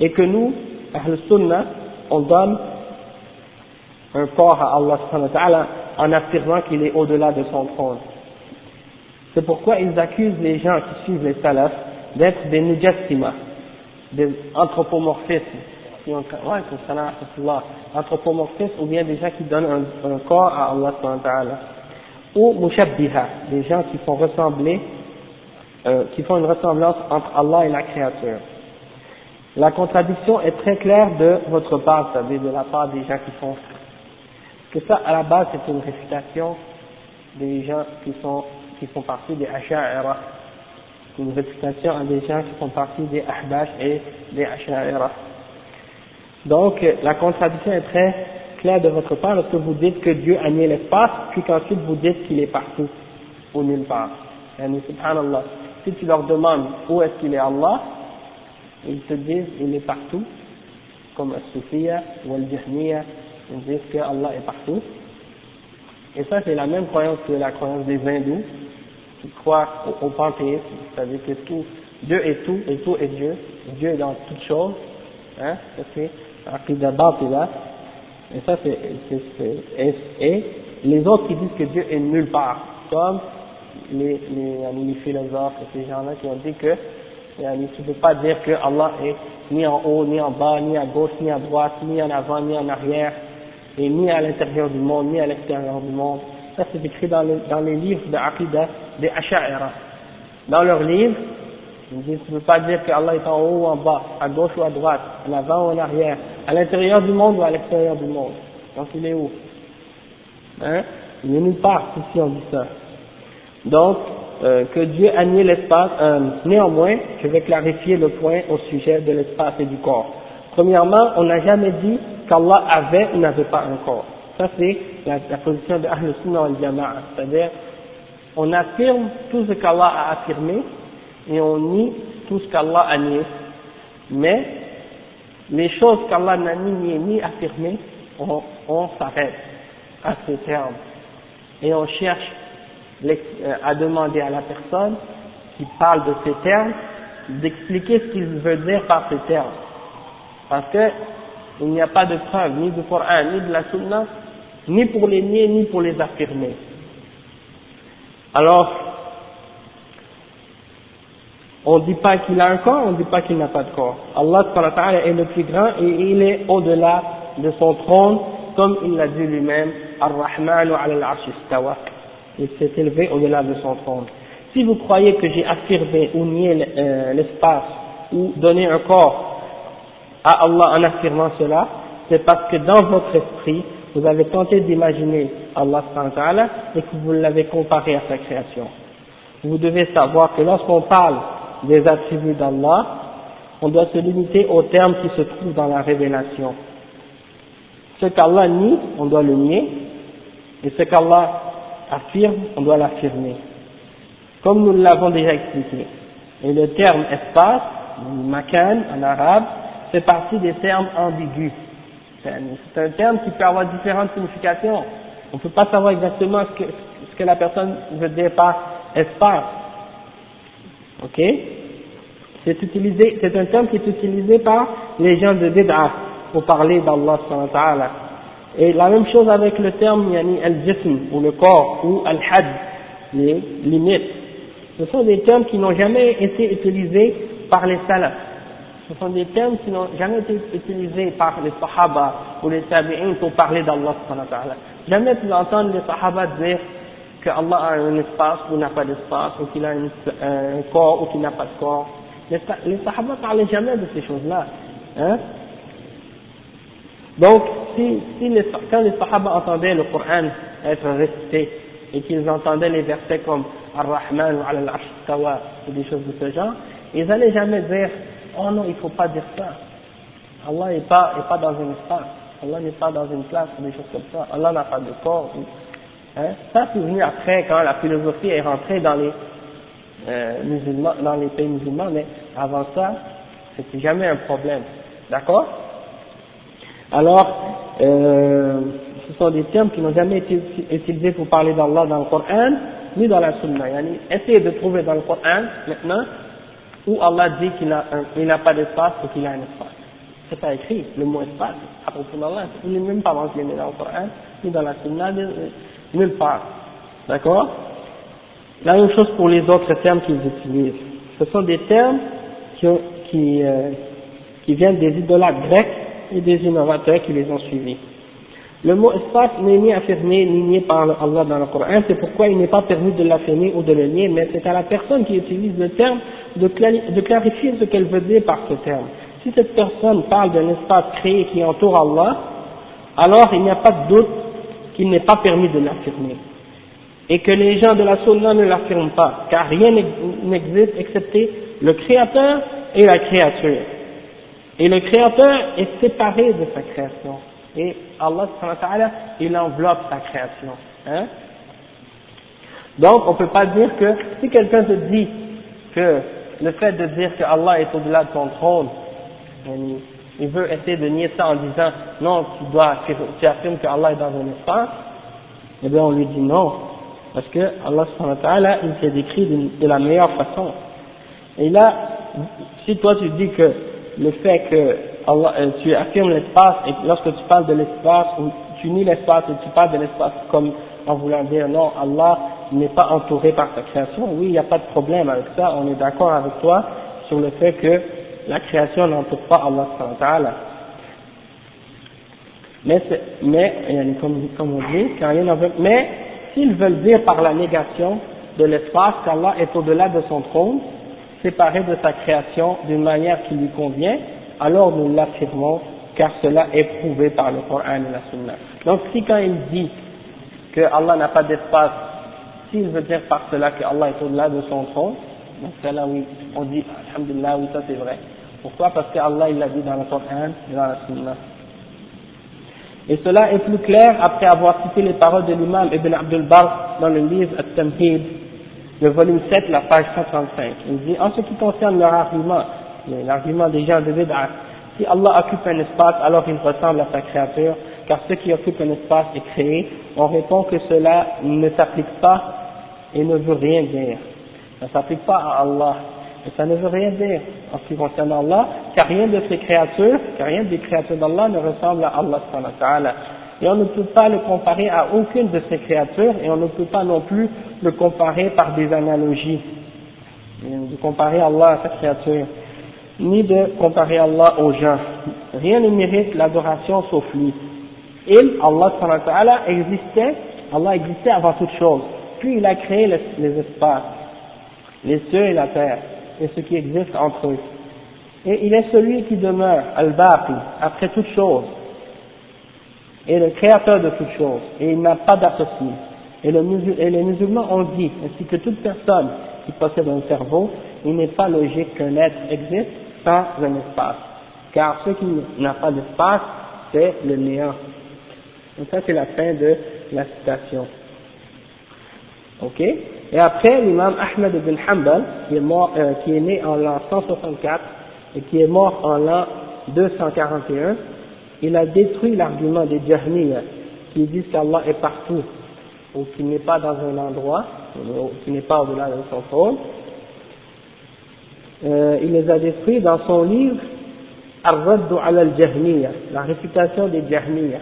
et que nous, Ahl Sunnah, on donne un corps à Allah subhanahu wa ta'ala en affirmant qu'il est au-delà de son trône. C'est pourquoi ils accusent les gens qui suivent les salafs d'être des mujassima, des anthropomorphismes, ouais, anthropomorphisme ou bien des gens qui donnent un, corps à Allah. Ou mushabbiha, des gens qui font ressembler, euh, qui font une ressemblance entre Allah et la créature. La contradiction est très claire de votre part, savez, de la part des gens qui font que ça, à la base, c'est une réfutation des gens qui sont qui font partie des Asha'ira. Une réfutation à des gens qui font partie des Ahbash et des Asha'ira. Donc, la contradiction est très claire de votre part lorsque vous dites que Dieu a nié l'espace, puis qu'ensuite vous dites qu'il est partout, ou nulle part. subhanallah. Si tu leur demandes où est-ce qu'il est Allah, ils te disent il est partout, comme Al-Sufiya ou Al-Jahmiya, ils disent que Allah est partout. Et ça, c'est la même croyance que la croyance des hindous, qui croient au, panthéisme, c'est-à-dire que tout, Dieu est tout, et tout est Dieu, Dieu est dans toutes choses, hein, ça c'est Aqidah là. et ça c'est, et, et les autres qui disent que Dieu est nulle part, comme les, les, les philosophes ces gens-là qui ont dit que tu ne peux pas dire que Allah est ni en haut, ni en bas, ni à gauche, ni à droite, ni en avant, ni en arrière, et ni à l'intérieur du monde, ni à l'extérieur du monde. Ça, c'est écrit dans les, dans les livres de des Asha'ira. Dans leurs livres, ils disent, tu ne peux pas dire que Allah est en haut ou en bas, à gauche ou à droite, en avant ou en arrière, à l'intérieur du monde ou à l'extérieur du monde. Donc il est où? Hein? Il est nulle part, ici on dit ça. Donc, euh, que Dieu a nié l'espace. Euh, néanmoins, je vais clarifier le point au sujet de l'espace et du corps. Premièrement, on n'a jamais dit qu'Allah avait ou n'avait pas un corps. Ça, c'est la, position de Ahl Sunnah al Jama'a. C'est-à-dire, on affirme tout ce qu'Allah a affirmé et on nie tout ce qu'Allah a nié. Mais, les choses qu'Allah n'a ni ni affirmé, on, s'arrête à ces termes. Et on cherche euh, à demander à la personne qui parle de ces termes d'expliquer ce qu'il veut dire par ces termes. Parce que il n'y a pas de preuve ni du Coran, ni de la Sunna, ni pour les nier, ni pour les affirmer. Alors, on ne dit pas qu'il a un corps, on ne dit pas qu'il n'a pas de corps. Allah est le plus grand et il est au-delà de son trône, comme il l'a dit lui-même, Ar-Rahmanu al-Arsh il s'est élevé au-delà de son trône. Si vous croyez que j'ai affirmé ou nié euh, l'espace ou donné un corps à Allah en affirmant cela, c'est parce que dans votre esprit, vous avez tenté d'imaginer Allah et que vous l'avez comparé à sa création. Vous devez savoir que lorsqu'on parle des attributs d'Allah, on doit se limiter aux termes qui se trouvent dans la révélation. Ce qu'Allah nie, on doit le nier, et ce qu'Allah affirme, on doit l'affirmer. Comme nous l'avons déjà expliqué. Et le terme espace, makan en arabe, fait partie des termes ambigus. C'est un terme qui peut avoir différentes significations. On ne peut pas savoir exactement ce que, la personne veut dire par espace. Ok? C'est utilisé, c'est un terme qui est utilisé par les gens de Bid'ah pour parler d'Allah et la même chose avec le terme yani, al-jism, ou le corps, ou al-had, les limites. Ce sont des termes qui n'ont jamais été utilisés par les salafs. Ce sont des termes qui n'ont jamais été utilisés par les Sahaba ou les Tabi'in pour parler d'Allah. Jamais tu entendre les Sahaba dire que Allah a un espace ou n'a pas d'espace, ou qu'il a un corps ou qu'il n'a pas de corps. Les, les Sahaba ne parlaient jamais de ces choses-là. Hein? Donc, si, quand les Sahaba entendaient le Coran être récité et qu'ils entendaient les versets comme Ar-Rahman ou Al-Arsh ou des choses de ce genre, ils n'allaient jamais dire Oh non, il ne faut pas dire ça. Allah n'est pas, est pas dans un espace. Allah n'est pas dans une place des choses comme ça. Allah n'a pas de corps. Hein? Ça, c'est venu après, quand la philosophie est rentrée dans les, euh, musulmans, dans les pays musulmans, mais avant ça, c'était jamais un problème. D'accord? Alors, euh, ce sont des termes qui n'ont jamais été utilisés pour parler d'Allah dans le Coran, ni dans la Sunna. Essayez de trouver dans le Coran, maintenant, où Allah dit qu'il n'a pas d'espace ou qu'il a un espace. C'est pas écrit, le mot espace, à propos d'Allah, il n'est même pas mentionné dans le Coran, ni dans la Sunna, nulle part. D'accord? La même chose pour les autres termes qu'ils utilisent. Ce sont des termes euh, qui viennent des idolâtres grecs et des innovateurs qui les ont suivis. Le mot espace n'est ni affirmé ni nié par Allah dans le Coran, c'est pourquoi il n'est pas permis de l'affirmer ou de le nier, mais c'est à la personne qui utilise le terme de, clarifier ce qu'elle veut dire par ce terme. Si cette personne parle d'un espace créé qui entoure Allah, alors il n'y a pas de doute qu'il n'est pas permis de l'affirmer. Et que les gens de la Sunna ne l'affirment pas, car rien n'existe excepté le Créateur et la créature. Et le Créateur est séparé de sa création. Et Allah, il enveloppe sa création. Hein? Donc, on ne peut pas dire que si quelqu'un te dit que le fait de dire que Allah est au-delà de ton trône, il veut essayer de nier ça en disant non, tu dois, tu affirmes que Allah est dans un espace, eh bien on lui dit non, parce que Allah il s'est décrit de, la meilleure façon. Et là, si toi tu dis que le fait que Allah, euh, tu affirmes l'espace et lorsque tu parles de l'espace ou tu nies l'espace et tu parles de l'espace comme en voulant dire non, Allah n'est pas entouré par sa création, oui, il n'y a pas de problème avec ça, on est d'accord avec toi sur le fait que la création n'entoure pas Allah mais, mais comme, on dit, quand veut, mais s'ils veulent dire par la négation de l'espace qu'Allah est au-delà de son trône, séparé de sa création d'une manière qui lui convient, alors nous l'affirmons car cela est prouvé par le Coran et la Sunna. Donc si quand il dit que Allah n'a pas d'espace, s'il veut dire par cela que Allah est au-delà de son trône, donc cela oui, on dit Alhamdulillah, oui ça c'est vrai. Pourquoi? Parce que Allah il l'a dit dans le Coran et dans la Sunna. Et cela est plus clair après avoir cité les paroles de l'imam Ibn Abdul Bar dans le livre At-Tamhid, le volume 7, la page 135. Il dit, en ce qui concerne leur argument, l'argument des gens de Bid'a, si Allah occupe un espace, alors il ressemble à sa créature, car ce qui occupe un espace est créé, on répond que cela ne s'applique pas et ne veut rien dire. Ça ne s'applique pas à Allah. Et ça ne veut rien dire en ce qui concerne Allah, car rien de ces créatures, car rien des créatures d'Allah ne ressemble à Allah Et on ne peut pas le comparer à aucune de ces créatures, et on ne peut pas non plus le comparer par des analogies. De comparer Allah à sa créature ni de comparer Allah aux gens. Rien ne mérite l'adoration sauf lui. Il, Allah existait, Allah existait avant toute chose. Puis il a créé les, espaces, les cieux et la terre, et ce qui existe entre eux. Et il est celui qui demeure, Al-Baqi, après toute chose, et le créateur de toute chose, et il n'a pas d'associé. Et, et les musulmans ont dit, ainsi que toute personne qui possède un cerveau, il n'est pas logique qu'un être existe sans un espace. Car ce qui n'a pas d'espace, c'est le néant. Donc ça, c'est la fin de la citation. Ok? Et après, l'imam Ahmed ibn Hanbal, qui est, mort, euh, qui est né en l'an 164 et qui est mort en l'an 241, il a détruit l'argument des Jahmiyyah qui disent qu'Allah est partout ou qu'il n'est pas dans un endroit, ou qu'il n'est pas au-delà de son trône, euh, il les a détruits dans son livre Ar-Raddu al-Jahmiya, la réputation des Jahmiya.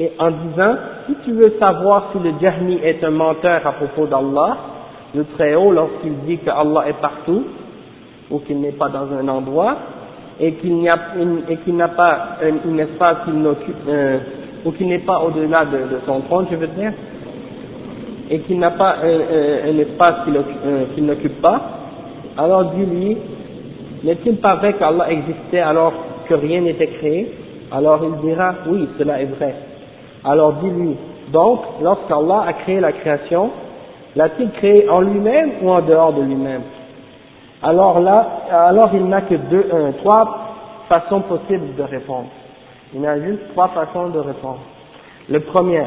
Et en disant, si tu veux savoir si le Jahmi est un menteur à propos d'Allah, le Très-Haut, lorsqu'il dit que Allah est partout, ou qu'il n'est pas dans un endroit, et qu'il n'y a, et qu'il n'a pas un, espace qu'il n'occupe, euh, ou qu'il n'est pas au-delà de, son trône, je veux dire, et qu'il n'a pas un, un, espace euh, qu'il n'occupe pas, alors dis-lui, n'est-il pas vrai qu'Allah existait alors que rien n'était créé? Alors il dira, oui, cela est vrai. Alors dis-lui, donc, lorsqu'Allah a créé la création, l'a-t-il créé en lui-même ou en dehors de lui-même? Alors là, alors il n'a que deux, euh, trois façons possibles de répondre. Il a juste trois façons de répondre. Le premier,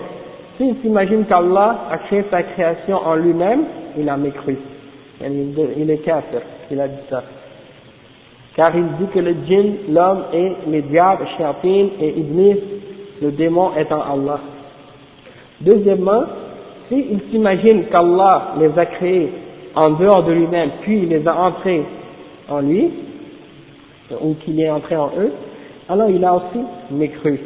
s'il s'imagine qu'Allah a créé sa création en lui-même, il a mécru. Il est kafir, il a dit ça. Car il dit que le djinn, l'homme et les diables, Shayatin et Iblis, le démon étant Allah. Deuxièmement, s'il s'imagine qu'Allah les a créés en dehors de lui-même, puis il les a entrés en lui, ou qu'il est entré en eux, alors il a aussi mécru.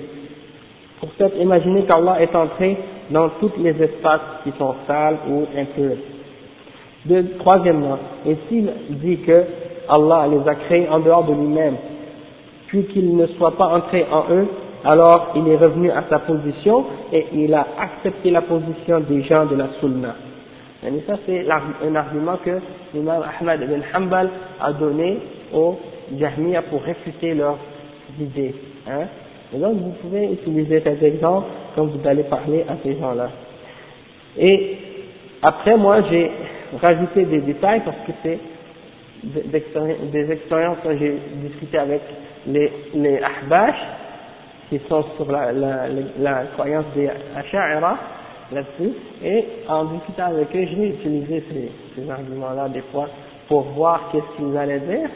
Pour peut-être imaginer qu'Allah est entré dans tous les espaces qui sont sales ou impurs. Troisièmement, et s'il dit que Allah les a créés en dehors de lui-même, puis qu'il ne soit pas entré en eux, alors il est revenu à sa position et il a accepté la position des gens de la Sunna. Et ça c'est un argument que l'imam Ahmad ibn Hanbal a donné aux Jahmiya pour réfuter leurs idées. Hein. Et donc vous pouvez utiliser cet exemple quand vous allez parler à ces gens-là. Et après moi j'ai rajouté des détails parce que c'est des expériences que j'ai discuté avec les, les ahbash qui sont sur la, la, la, croyance des asha'ira là-dessus. Et en discutant avec eux j'ai utilisé ces, ces arguments-là des fois pour voir qu'est-ce qu'ils allaient dire.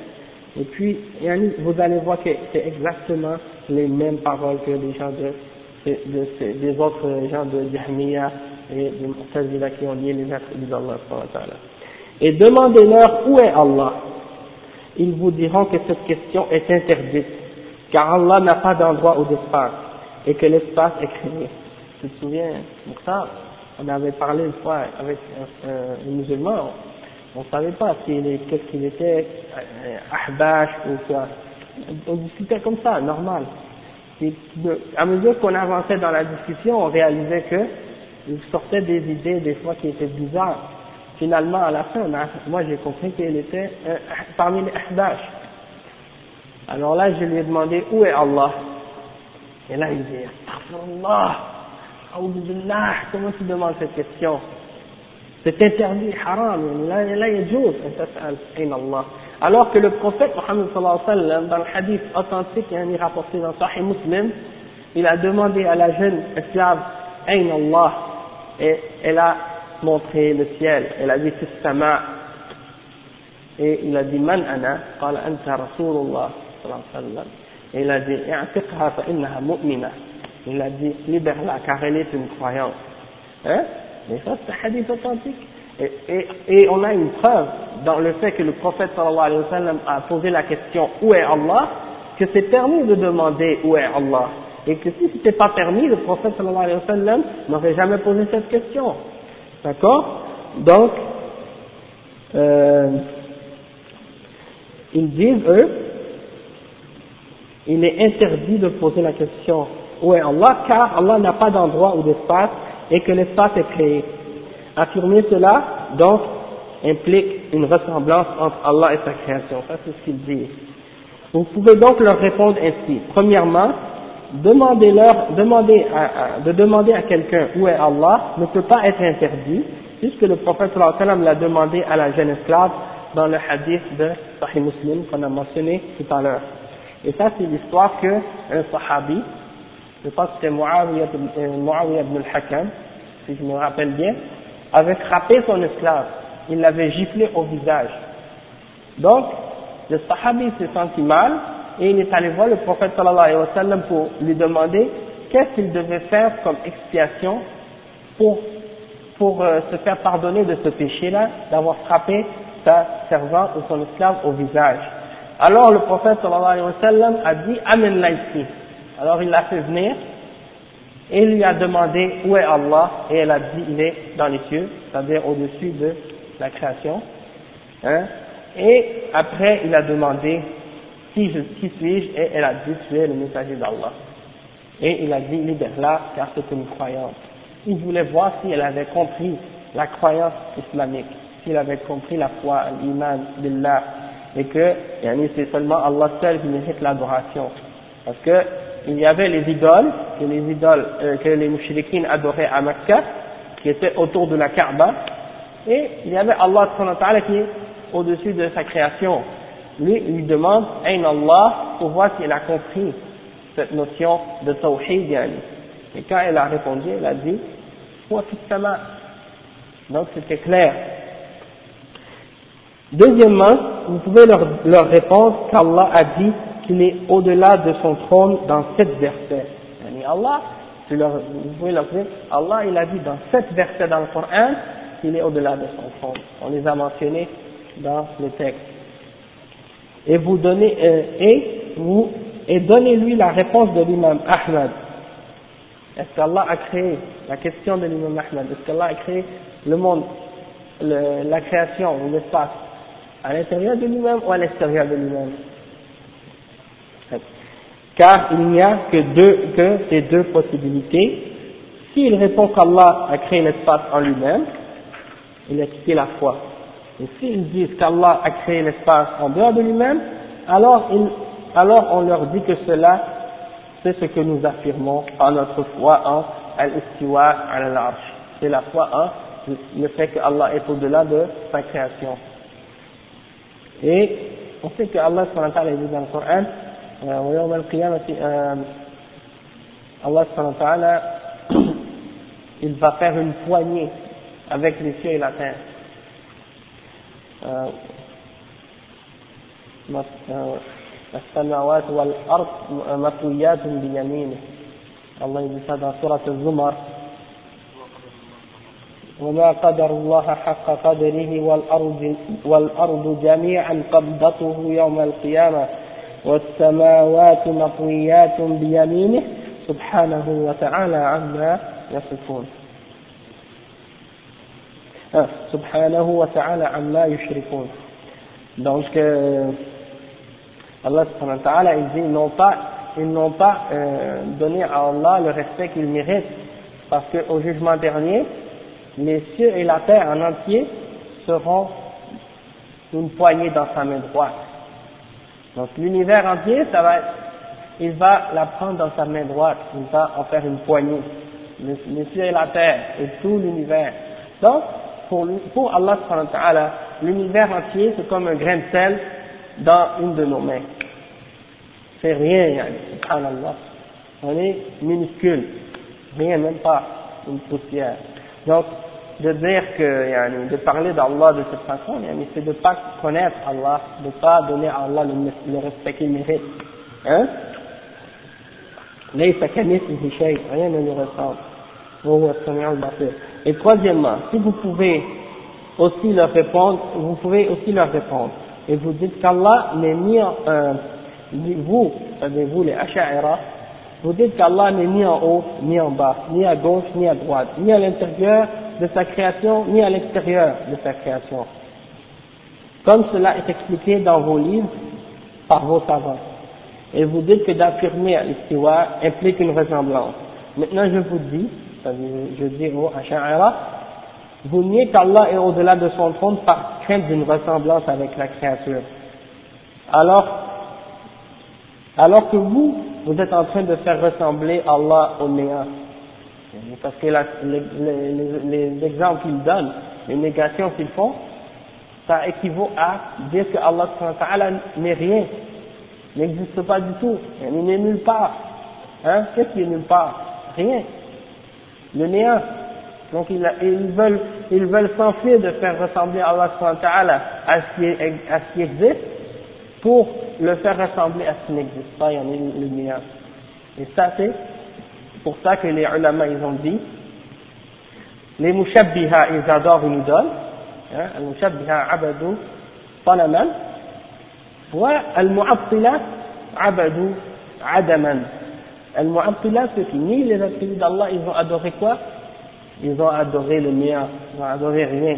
Et puis vous allez voir que c'est exactement les mêmes paroles que les gens de, de, des autres gens de Jahmiya et de Mu'tazila qui ont lié les attributs d'Allah et demandez-leur où est Allah. Ils vous diront que cette question est interdite, car Allah n'a pas d'endroit ou d'espace, et que l'espace est créé. Tu te souviens, ça, on avait parlé une fois avec un, musulman, on ne savait pas qu'est-ce qu'il était, euh, ahbash ou quoi. On discutait comme ça, normal. Et à mesure qu'on avançait dans la discussion, on réalisait que il sortait des idées des fois qui étaient bizarres finalement, à la fin, moi j'ai compris qu'il était euh, parmi les ahbash. Alors là, je lui ai demandé où est Allah? Et là, il dit Astaghfirullah, Aoubillah, comment tu demandes cette question? C'est interdit, haram. Là, là il y a Allah. Alors que le prophète Mohammed sallallahu alayhi wa sallam, dans le hadith authentique, hein, il a rapporté dans Sahih Muslim, il a demandé à la jeune esclave Ain Allah et elle a montré le ciel, elle a dit Fis Sama et il a dit Man anta et il a dit il a dit libère-la car elle est une croyante. Hein? Mais ça c'est un hadith authentique. Et, et, on a une preuve dans le fait que le prophète sallallahu alayhi wa sallam a posé la question où est Allah? Que c'est permis de demander où est Allah? Et que si c'était pas permis le prophète sallallahu alayhi wa sallam n'aurait jamais posé cette question. D'accord? Donc euh, ils disent eux il est interdit de poser la question où est Allah, car Allah n'a pas d'endroit ou d'espace et que l'espace est créé. Affirmer cela, donc, implique une ressemblance entre Allah et sa création. Ça, c'est ce qu'ils disent. Vous pouvez donc leur répondre ainsi. Premièrement, demandez-leur, demandez de demander à quelqu'un où est Allah ne peut pas être interdit, puisque le prophète sallallahu alayhi l'a demandé à la jeune esclave dans le hadith de Sahih Muslim qu'on a mentionné tout à l'heure. Et ça, c'est l'histoire que un sahabi, je pense que c'était Muawiyah euh, ibn al-Hakam, si je me rappelle bien, avait frappé son esclave. Il l'avait giflé au visage. Donc, le sahabi s'est senti mal, et il est allé voir le prophète sallallahu alayhi wa sallam pour lui demander qu'est-ce qu'il devait faire comme expiation pour, pour euh, se faire pardonner de ce péché-là, d'avoir frappé sa servante ou son esclave au visage. Alors le prophète sallallahu alayhi wa sallam a dit Amen ici. Alors il l'a fait venir et lui a demandé où est Allah? Et elle a dit il est dans les cieux, c'est-à-dire au-dessus de la création. Hein? Et après il a demandé qui suis-je? Et elle a dit, tu es le messager d'Allah. Et il a dit, libère-la, car c'est une croyance. Il voulait voir si elle avait compris la croyance islamique, s'il avait compris la foi, l'iman billah, et que c'est seulement Allah seul qui mérite l'adoration. Parce que il y avait les idoles, que les idoles, euh, que les mouchriquines adoraient à Mecca, qui étaient autour de la Kaaba, et il y avait Allah qui est au-dessus de sa création. Lui, il lui demande, Ain Allah, pour voir s'il a compris cette notion de tawhid, Et quand elle a répondu, elle a dit, donc c'était clair. Deuxièmement, vous pouvez leur, leur répondre qu'Allah a dit qu'il est au-delà de son trône dans sept versets. Allah, vous pouvez leur dire, Allah il a dit dans sept versets dans le Coran qu'il est au-delà de son trône. On les a mentionnés dans le texte. Et vous donnez, euh, et vous, et donnez-lui la réponse de l'imam Ahmad. Est-ce qu'Allah a créé, la question de l'imam Ahmad, est-ce qu'Allah a créé le monde, la création ou l'espace? À l'intérieur de lui-même ou à l'extérieur de lui-même? Car il n'y a que deux, que ces deux possibilités. S'il répond qu'Allah a créé l'espace en lui-même, il a quitté la foi. Et s'ils disent qu'Allah a créé l'espace en dehors de lui-même, alors, alors on leur dit que cela, c'est ce que nous affirmons en notre foi en al-istiwa al-arsh. C'est la foi en le fait que Allah est au-delà de sa création. Et on sait que Allah dit dans le Coran, euh, Allah il va faire une poignée avec les cieux et la terre. السماوات والأرض مطويات بيمينه الله يقول هذا سورة الزمر وما قدر الله حق قدره والأرض, والأرض جميعا قبضته يوم القيامة والسماوات مطويات بيمينه سبحانه وتعالى عما يصفون. آه سبحانه وتعالى عما يشركون. Donc euh, Allah subhanahu wa ta'ala il dit n'ont pas ils n'ont pas euh, donné à Allah le respect qu'il mérite parce qu'au jugement dernier les cieux et la terre en entier seront une poignée dans sa main droite. Donc l'univers entier, ça va, il va la prendre dans sa main droite, il va en faire une poignée. Les, cieux et la terre et tout l'univers. Donc, pour, pour Allah l'univers entier, c'est comme un grain de sel dans une de nos mains. C'est rien, subhanallah. On est minuscule. Rien, même pas une poussière. Donc, de dire que, de parler d'Allah de cette façon, c'est de ne pas connaître Allah, de ne pas donner à Allah le, respect qu'il mérite. Hein? rien ne lui ressemble. Et troisièmement, si vous pouvez aussi leur répondre, vous pouvez aussi leur répondre. Et vous dites qu'Allah n'est ni euh, vous, vous les Asha'ira, vous dites qu'Allah n'est ni en haut, ni en bas, ni à gauche, ni à droite, ni à l'intérieur de sa création, ni à l'extérieur de sa création. Comme cela est expliqué dans vos livres par vos savants. Et vous dites que d'affirmer l'istiwa implique une ressemblance. Maintenant je vous dis, je dis au Asha'ira, vous niez qu'Allah est au-delà de son trône par crainte d'une ressemblance avec la créature. Alors, alors que vous, vous êtes en train de faire ressembler Allah au néant. Parce que les, exemples qu'ils donnent, les négations qu'ils font, ça équivaut à dire que Allah n'est rien, n'existe pas du tout, il n'est nulle part. Hein? Qu'est-ce qui est nulle part? Rien. Le néant. Donc ils, veulent ils veulent s'enfuir de faire ressembler Allah à ce à ce qui existe pour le faire ressembler à ce qui n'existe pas, il y en a le néant. Et ça c'est pour ça que les ulama ils ont dit, les mushabbiha ils adorent une idole, hein, al mushabbiha abadu talaman, wa al mu'attila abadu adaman. Al mu'attila ceux qui nient les attributs d'Allah, ils ont adoré quoi? Ils ont adoré le mien, ils ont adoré rien,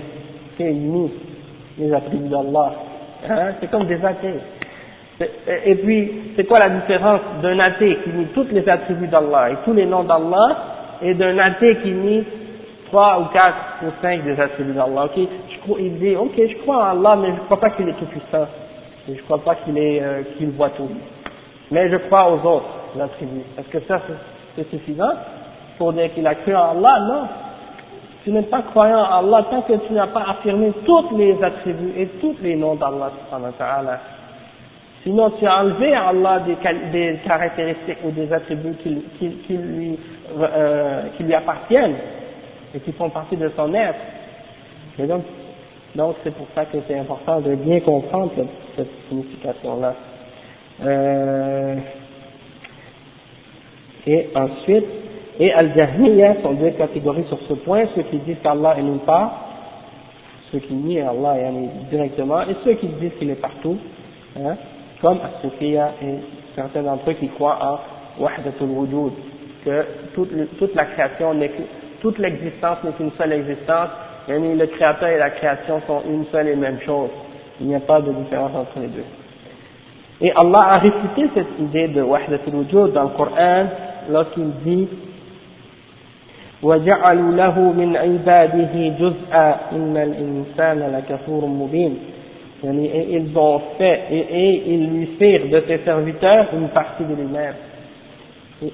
c'est ils nient les attributs d'Allah. Hein, c'est comme des athées. Et puis, c'est quoi la différence d'un athée qui nie tous les attributs d'Allah et tous les noms d'Allah et d'un athée qui nie trois ou quatre ou cinq des attributs d'Allah? Ok, je crois, il dit, ok, je crois en Allah, mais je ne crois pas qu'il est tout puissant. Je ne crois pas qu'il euh, qu'il voit tout. Mais je crois aux autres attributs. Est-ce que ça c'est suffisant pour dire qu'il a cru en Allah? Non. Tu n'es pas croyant en Allah tant que tu n'as pas affirmé tous les attributs et tous les noms d'Allah Sinon, tu as enlevé à Allah des, caractéristiques ou des attributs qui, euh, lui appartiennent et qui font partie de son être. Et donc, c'est pour ça que c'est important de bien comprendre cette, signification-là. Euh, et ensuite, et Al-Jahmiya sont deux catégories sur ce point, ceux qui disent qu'Allah est nulle part, ceux qui nient Allah directement, et ceux qui disent qu'il est partout, hein, comme As-Sufiya et certains d'entre eux qui croient en Wahdatul Wujud, que toute, toute la création n'est toute l'existence n'est qu'une seule existence, et le créateur et la création sont une seule et même chose. Il n'y a pas de différence entre les deux. Et Allah a réfuté cette idée de Wahdatul Wujud dans le Coran lorsqu'il dit وجعلوا له من عباده جزءا إن الإنسان لكفور مبين et ils ont fait et, ils lui firent de ses serviteurs une partie de lui-même.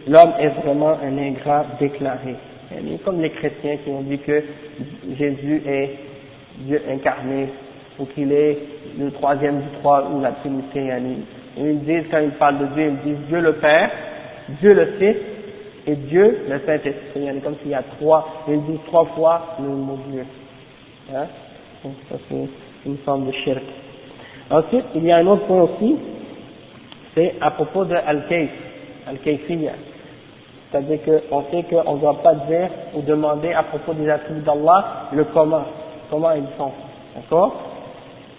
L'homme est vraiment un ingrat déclaré. Comme les chrétiens qui ont dit que Jésus est Dieu incarné ou qu'il est le troisième du trois ou la Trinité. Ils disent, quand ils parlent de Dieu, ils disent Dieu le Père, Dieu le Fils et Dieu le Saint-Esprit. Comme s'il y a trois, ils disent trois fois le mot Dieu. Hein? Donc ça une forme de shirk. Ensuite, il y a un autre point aussi, c'est à propos de Al-Kayf, Al-Kayfiyya. C'est-à-dire qu'on sait qu'on ne doit pas dire ou demander à propos des attributs d'Allah le comment, comment ils sont. D'accord?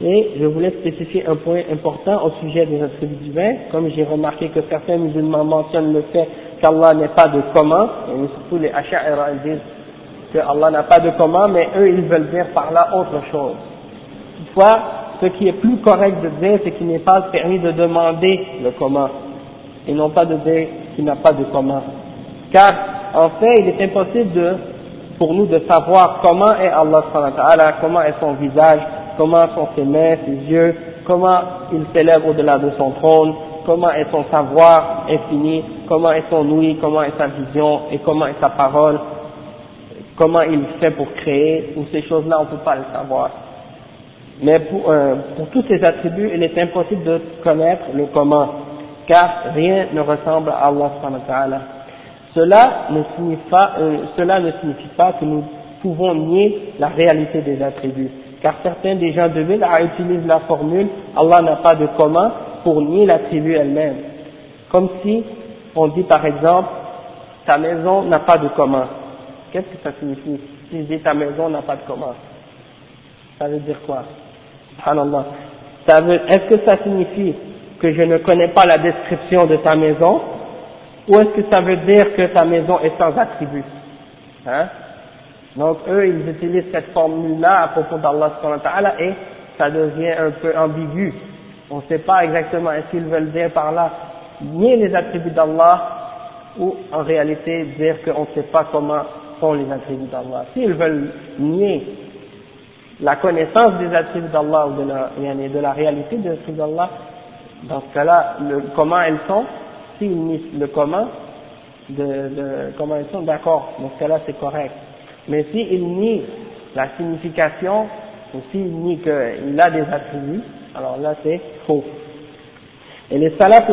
Et je voulais spécifier un point important au sujet des attributs divins, comme j'ai remarqué que certains musulmans mentionnent le fait qu'Allah n'est pas de comment, et surtout les Asha'ira disent que Allah n'a pas de comment, mais eux ils veulent dire par là autre chose. Toutefois, ce qui est plus correct de dire, c'est qu'il n'est pas permis de demander le comment, et non pas de dire qu'il n'a pas de comment. Car, en fait, il est impossible de, pour nous de savoir comment est Allah comment est son visage, comment sont ses mains, ses yeux, comment il s'élève au-delà de son trône, comment est son savoir infini, comment est son ouïe, comment est sa vision et comment est sa parole, comment il fait pour créer, ou ces choses-là on ne peut pas le savoir. Mais pour, euh, pour tous ces attributs, il est impossible de connaître le comment, car rien ne ressemble à Allah Cela ne signifie pas, euh, cela ne signifie pas que nous pouvons nier la réalité des attributs, car certains des gens de ville utilisent la formule Allah n'a pas de comment pour nier l'attribut elle-même. Comme si on dit par exemple ta maison n'a pas de comment. Qu'est-ce que ça signifie? Si je dis ta maison n'a pas de comment, ça veut dire quoi? Subhanallah. Est-ce que ça signifie que je ne connais pas la description de ta maison? Ou est-ce que ça veut dire que ta maison est sans attribut? Hein? Donc eux, ils utilisent cette formule-là à propos d'Allah et ça devient un peu ambigu. On ne sait pas exactement est-ce qu'ils veulent dire par là nier les attributs d'Allah ou en réalité dire qu'on ne sait pas comment sont les attributs d'Allah. S'ils veulent nier la connaissance des attributs d'Allah ou de la, réalité des attributs d'Allah, dans ce cas-là, comment elles sont, s'ils nient le comment, de, de comment elles sont, d'accord, dans ce cas-là c'est correct. Mais s'ils nient la signification, ou s'ils nient qu'il a des attributs, alors là c'est faux. Et les salafs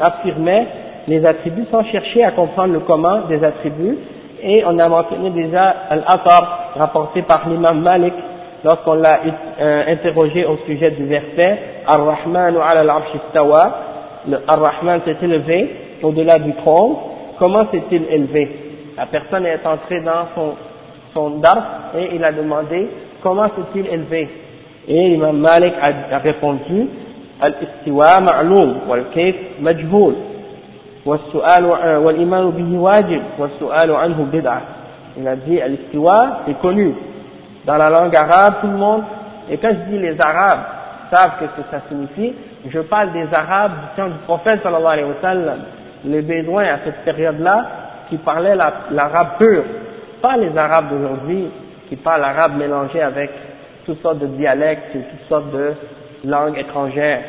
affirmaient les attributs sans chercher à comprendre le comment des attributs, et on a mentionné déjà Al-Atar rapporté par l'imam Malik lorsqu'on l'a euh, interrogé au sujet du verset Ar-Rahman ala al-Arsh istawa, le Ar-Rahman s'est élevé au-delà du trône, comment s'est-il élevé La personne est entrée dans son, son dar et il a demandé comment s'est-il élevé Et l'imam Malik a, a répondu Al-Istiwa ma'loum wal-Kayf majhoul والسؤال والإيمان به واجب والسؤال عنه بدعة il a dit al-istiwa c'est connu dans la langue arabe, tout le monde, et quand je dis les arabes, savent ce que ça signifie. Je parle des Arabes du temps du prophète sallallahu alayhi wa sallam, les Bédouins à cette période-là, qui parlaient l'arabe pur, pas les Arabes d'aujourd'hui qui parlent l'arabe mélangé avec toutes sortes de dialectes et toutes sortes de langues étrangères.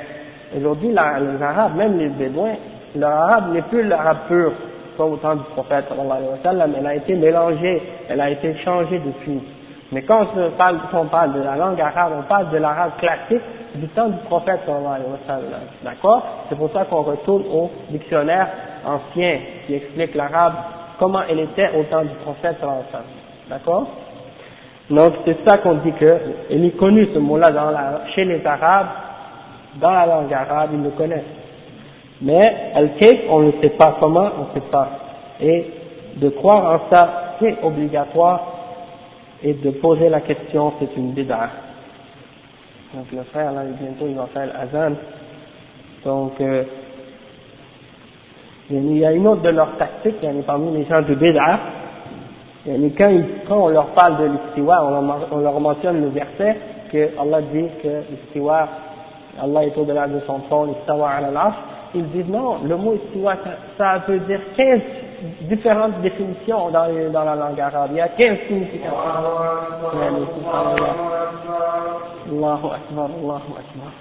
Aujourd'hui, les Arabes, même les Bédouins, l'arabe n'est plus l'arabe pur, comme au temps du prophète sallallahu alayhi wa sallam, elle a été mélangée, elle a été changée depuis. Mais quand on parle, de la langue arabe, on parle de l'arabe classique du temps du prophète. D'accord? C'est pour ça qu'on retourne au dictionnaire ancien qui explique l'arabe, comment elle était au temps du prophète. D'accord? Donc c'est ça qu'on dit que, il est connu ce mot-là chez les arabes, dans la langue arabe, ils le connaissent. Mais al-kayf, on ne sait pas comment, on ne sait pas. Et de croire en ça, c'est obligatoire, et de poser la question, c'est une bid'a. Donc le frère, là, bientôt, il va faire l'azan. Donc, euh, il y a une autre de leurs tactiques, il y en a parmi les gens de bid'a, quand, quand on leur parle de l'istiwa, on, leur mentionne le verset que Allah dit que l'istiwa, Allah est au-delà de son trône, ala l'arche, ils disent non, le mot istiwa, ça, ça veut dire 15 différentes définitions dans, dans la langue arabe. Il y a 15 significations. Allahu Akbar, Allahu Akbar.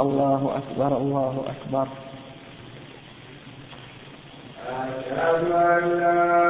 الله أكبر الله أكبر أشهد أن لا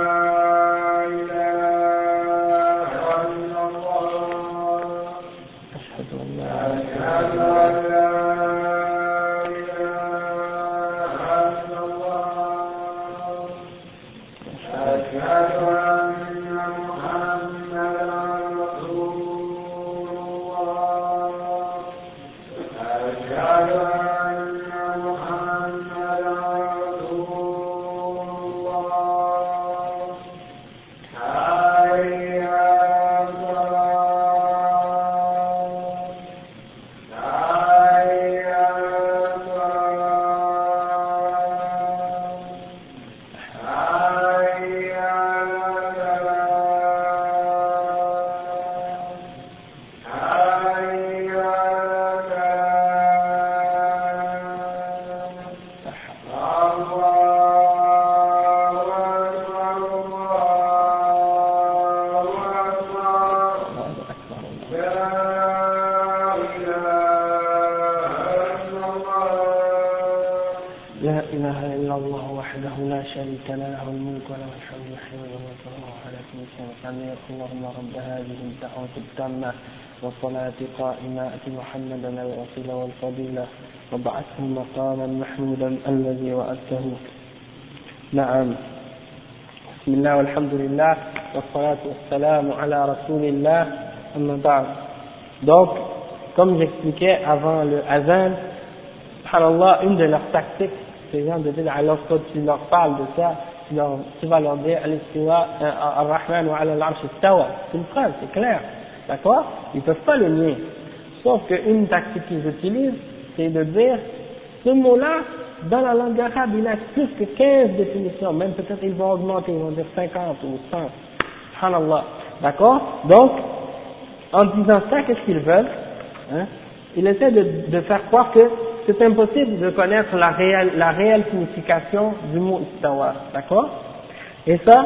والصلاة قائمة محمدا الوصيل والفضيلة وبعثه مقاما محمودا الذي وأته نعم بسم الله والحمد لله والصلاة والسلام على رسول الله أما بعد donc comme j'expliquais avant le azan subhanallah une de leurs tactiques ces gens de dire alors quand tu leur parles de ça tu, leur, tu vas leur dire al-istiwa ar-rahman wa ala al-arsh istawa c'est une phrase c'est clair D'accord Ils ne peuvent pas le nier. Sauf qu'une tactique qu'ils utilisent, c'est de dire, ce mot-là, dans la langue arabe, il a plus que 15 définitions, même peut-être ils vont augmenter, ils vont dire 50 ou 100. Subhanallah. D'accord? Donc, en disant ça, qu'est-ce qu'ils veulent hein? Ils essaient de, faire croire que c'est impossible de connaître la réelle, la réelle signification du mot istawa. D'accord? Et ça,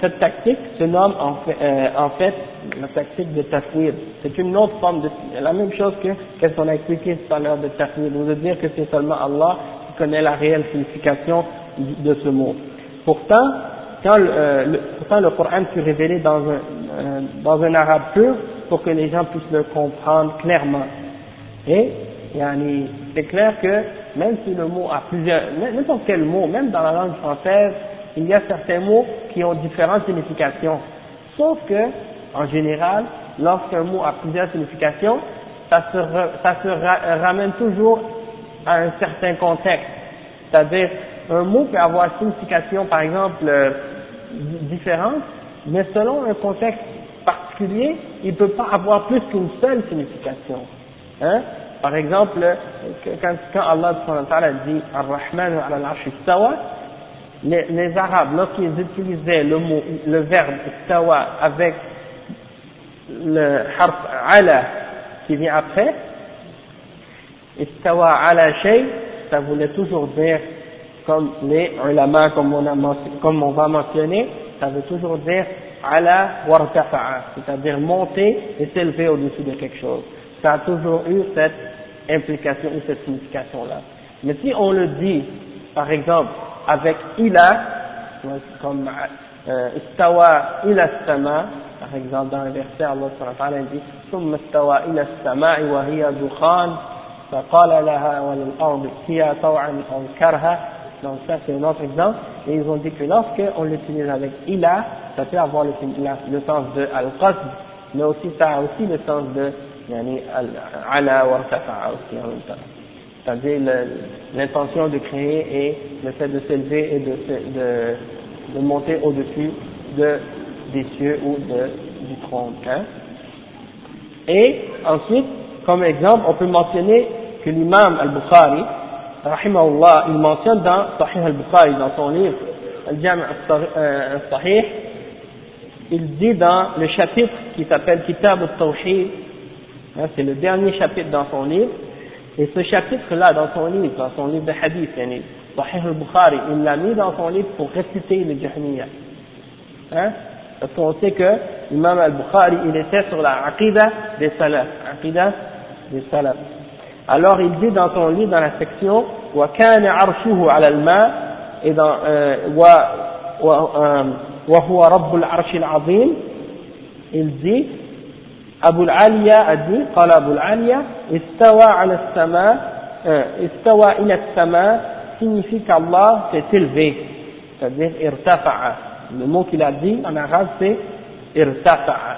cette tactique se nomme en fait, euh, en fait la tactique de tafwid. C'est une autre forme de, la même chose que qu'est-ce qu'on a expliqué tout à l'heure de tafwid. Vous veut dire que c'est seulement Allah qui connaît la réelle signification de ce mot. Pourtant, quand euh, pourtant le Coran fut révélé dans un, euh, dans un arabe pur pour que les gens puissent le comprendre clairement. Et, c'est clair que même si le mot a plusieurs, n'importe quel mot, même dans la langue française, il y a certains mots qui ont différentes significations. Sauf que, en général, lorsqu'un mot a plusieurs significations, ça se, ramène toujours à un certain contexte. C'est-à-dire, un mot peut avoir une signification, par exemple, euh, différente, mais selon un contexte particulier, il ne peut pas avoir plus qu'une seule signification. Hein? Par exemple, quand, quand Allah dit Ar-Rahman al-Arsh les, les Arabes, lorsqu'ils utilisaient le mot, le verbe istawa avec le harf ala qui vient après, istawa ala shay, ça voulait toujours dire, comme les ulama, comme on, a, comme on va mentionner, ça veut toujours dire ala wartafa'a, c'est-à-dire monter et s'élever au-dessus de quelque chose. Ça a toujours eu cette implication ou cette signification-là. Mais si on le dit, par exemple, avec ila, comme euh, istawa ila sama, par exemple dans un verset Allah subhanahu dit ثم استوى إلى السماء وهي دخان فقال لها وللأرض ائتيا طوعا أو كرها donc ça c'est un autre exemple et ils ont dit que lorsque on l'utilise avec ila ça peut avoir le, le sens de al-qasd mais aussi ça a aussi le sens de yani ala wa aussi en même temps c'est-à-dire l'intention de créer et le fait de s'élever et de, de, monter au-dessus de, des cieux ou du trône. Hein. Et ensuite, comme exemple, on peut mentionner que l'imam al-Bukhari, rahimahullah, il mentionne dans Sahih al-Bukhari, dans son livre Al-Jam' al-Sahih, il dit dans le chapitre qui s'appelle Kitab al-Tawhid, hein, c'est le dernier chapitre dans son livre, et ce chapitre-là, dans son livre, dans son livre de hadith, yani, Sahih al-Bukhari, il l'a mis dans son livre pour réciter les Jahmiyyah. Hein? Parce qu'on sait que l'imam al-Bukhari, il était sur la aqidah des salaf. Aqidah des salaf. Alors il dit dans son livre, dans la section, وَكَانَ عَرْشُهُ عَلَى الْمَاءِ et dans euh, وَهُوَ رَبُّ الْعَرْشِ الْعَظِيمِ il dit Al-Aliya a dit, قال al-Aliya, istawa ala sama, euh, istawa ila sama signifie qu'Allah s'est élevé, c'est-à-dire irtafa'a. Le mot qu'il a dit en arabe c'est irtafa'a,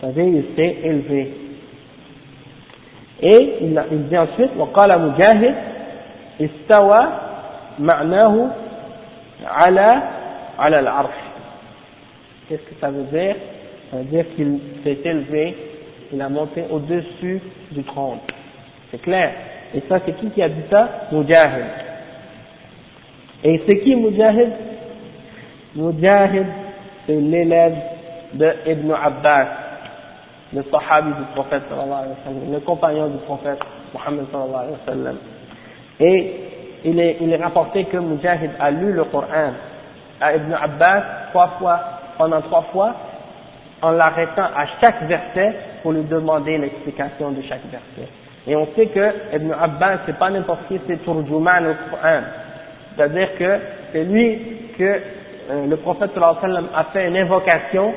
c'est-à-dire il s'est élevé. Et il, il dit ensuite, وقال مجاهد استوى معناه على على العرش. Qu'est-ce que ça veut dire ça veut dire qu'il s'est élevé, il a monté au-dessus du trône. C'est clair. Et ça, c'est qui qui a dit ça? Mujahid. Et c'est qui Mujahid? Mujahid, c'est l'élève de Ibn Abbas, le sahabi du prophète sallallahu alayhi wa sallam, le compagnon du prophète Muhammad sallallahu alayhi wa sallam. Et il est, il est rapporté que Mujahid a lu le Coran à Ibn Abbas trois fois, pendant trois fois, en l'arrêtant à chaque verset pour lui demander l'explication de chaque verset. Et on sait que Ibn Abbas, c'est pas n'importe qui, c'est Turjuman au Coran. C'est-à-dire que c'est lui que euh, le prophète sallam a fait une invocation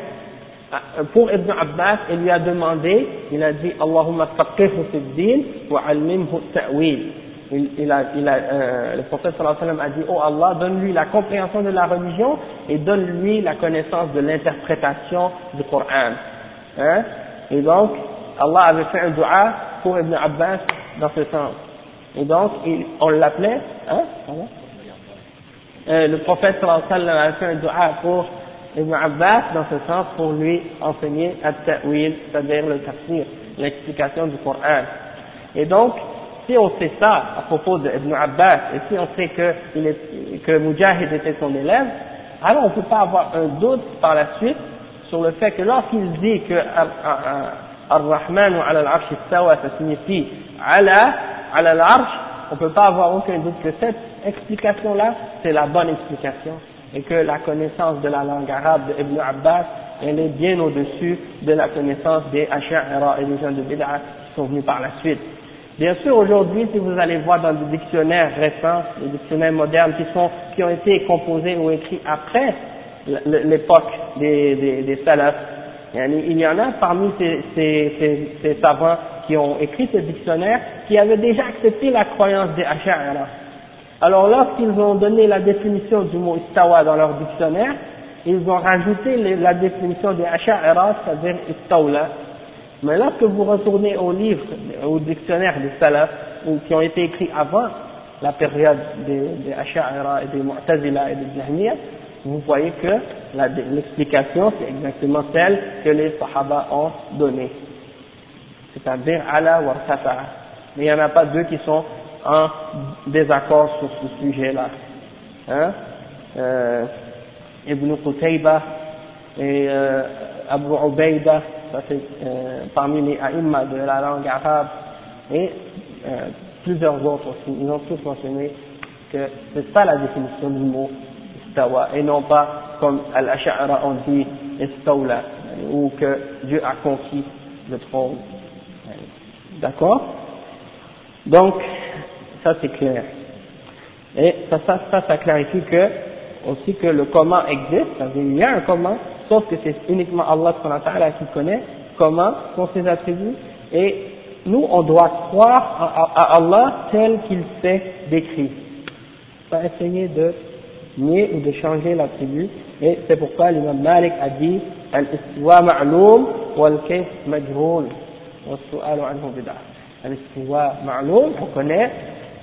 euh, pour Ibn Abbas et lui a demandé, il a dit Allahumma faqihhu fi din wa allimhu ta'wil euh, le prophète sallallahu alayhi wa sallam a dit, oh Allah, donne-lui la compréhension de la religion et donne-lui la connaissance de l'interprétation du Coran. Hein? Et donc, Allah avait fait un dua pour Ibn Abbas dans ce sens. Et donc, on l'appelait, hein? Euh, le prophète sallallahu alayhi wa sallam avait fait un dua pour Ibn Abbas dans ce sens pour lui enseigner at-ta'wil, c'est-à-dire le tafsir, l'explication du Coran. Et donc, si on sait ça à propos d'Ibn Abbas, et si on sait que, il Mujahid était son élève, alors on ne peut pas avoir un doute par la suite sur le fait que lorsqu'il dit que Ar-Rahman ou Al-Arsh ça signifie Ala, Ala al-Arsh, on ne peut pas avoir aucun doute que cette explication-là, c'est la bonne explication, et que la connaissance de la langue arabe d'Ibn Abbas, elle est bien au-dessus de la connaissance des Asha'ira et des gens de Bid'a qui sont venus par la suite. Bien sûr, aujourd'hui, si vous allez voir dans des dictionnaires récents, les dictionnaires modernes qui, sont, qui ont été composés ou écrits après l'époque des, des, des salafs, il y en a parmi ces, ces, ces, savants qui ont écrit ces dictionnaires qui avaient déjà accepté la croyance des Asha'ira. Alors lorsqu'ils ont donné la définition du mot istawa dans leur dictionnaire, ils ont rajouté la définition des Asha'ira, c'est-à-dire istawla, mais lorsque vous retournez aux livres, aux dictionnaires des salafs, ou qui ont été écrits avant la période des, des Asha'ira et des Mu'tazila et des Jahmiyyah, vous voyez que l'explication c'est exactement celle que les Sahaba ont donnée. C'est-à-dire Allah wa Mais il n'y en a pas deux qui sont en désaccord sur ce sujet-là. Hein? Euh, Ibn Qutayba et euh, Abu Ubaida, ça c'est euh, parmi les aïmmas de la langue arabe, et euh, plusieurs autres aussi, ils ont tous mentionné que c'est ça la définition du mot istawa, et non pas comme Al-Ash'ara on dit istawla, ou que Dieu a conquis le trône. D'accord? Donc, ça c'est clair. Et ça, ça, ça, ça clarifie que, aussi que le comment existe, c'est-à-dire il y a un comment, sauf que c'est uniquement Allah qui connaît comment sont ses attributs, et nous on doit croire à, Allah tel qu'il s'est décrit. Pas essayer de nier ou de changer l'attribut, et c'est pourquoi l'imam Malik a dit Al-istiwa ma'loum wal-kayf majhoul, bid'ah. Al-istiwa ma'loum, on connaît,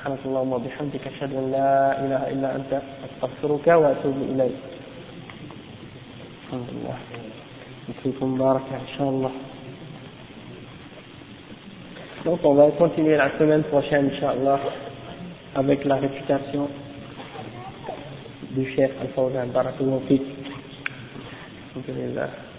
سبحانك اللهم وبحمدك اشهد ان لا اله الا انت استغفرك واتوب اليك الحمد لله فيكم بارك ان شاء الله Donc on va continuer la semaine prochaine, Inch'Allah, avec la réputation du chef Al-Fawzan. Barakallahu fiqh. Alhamdulillah.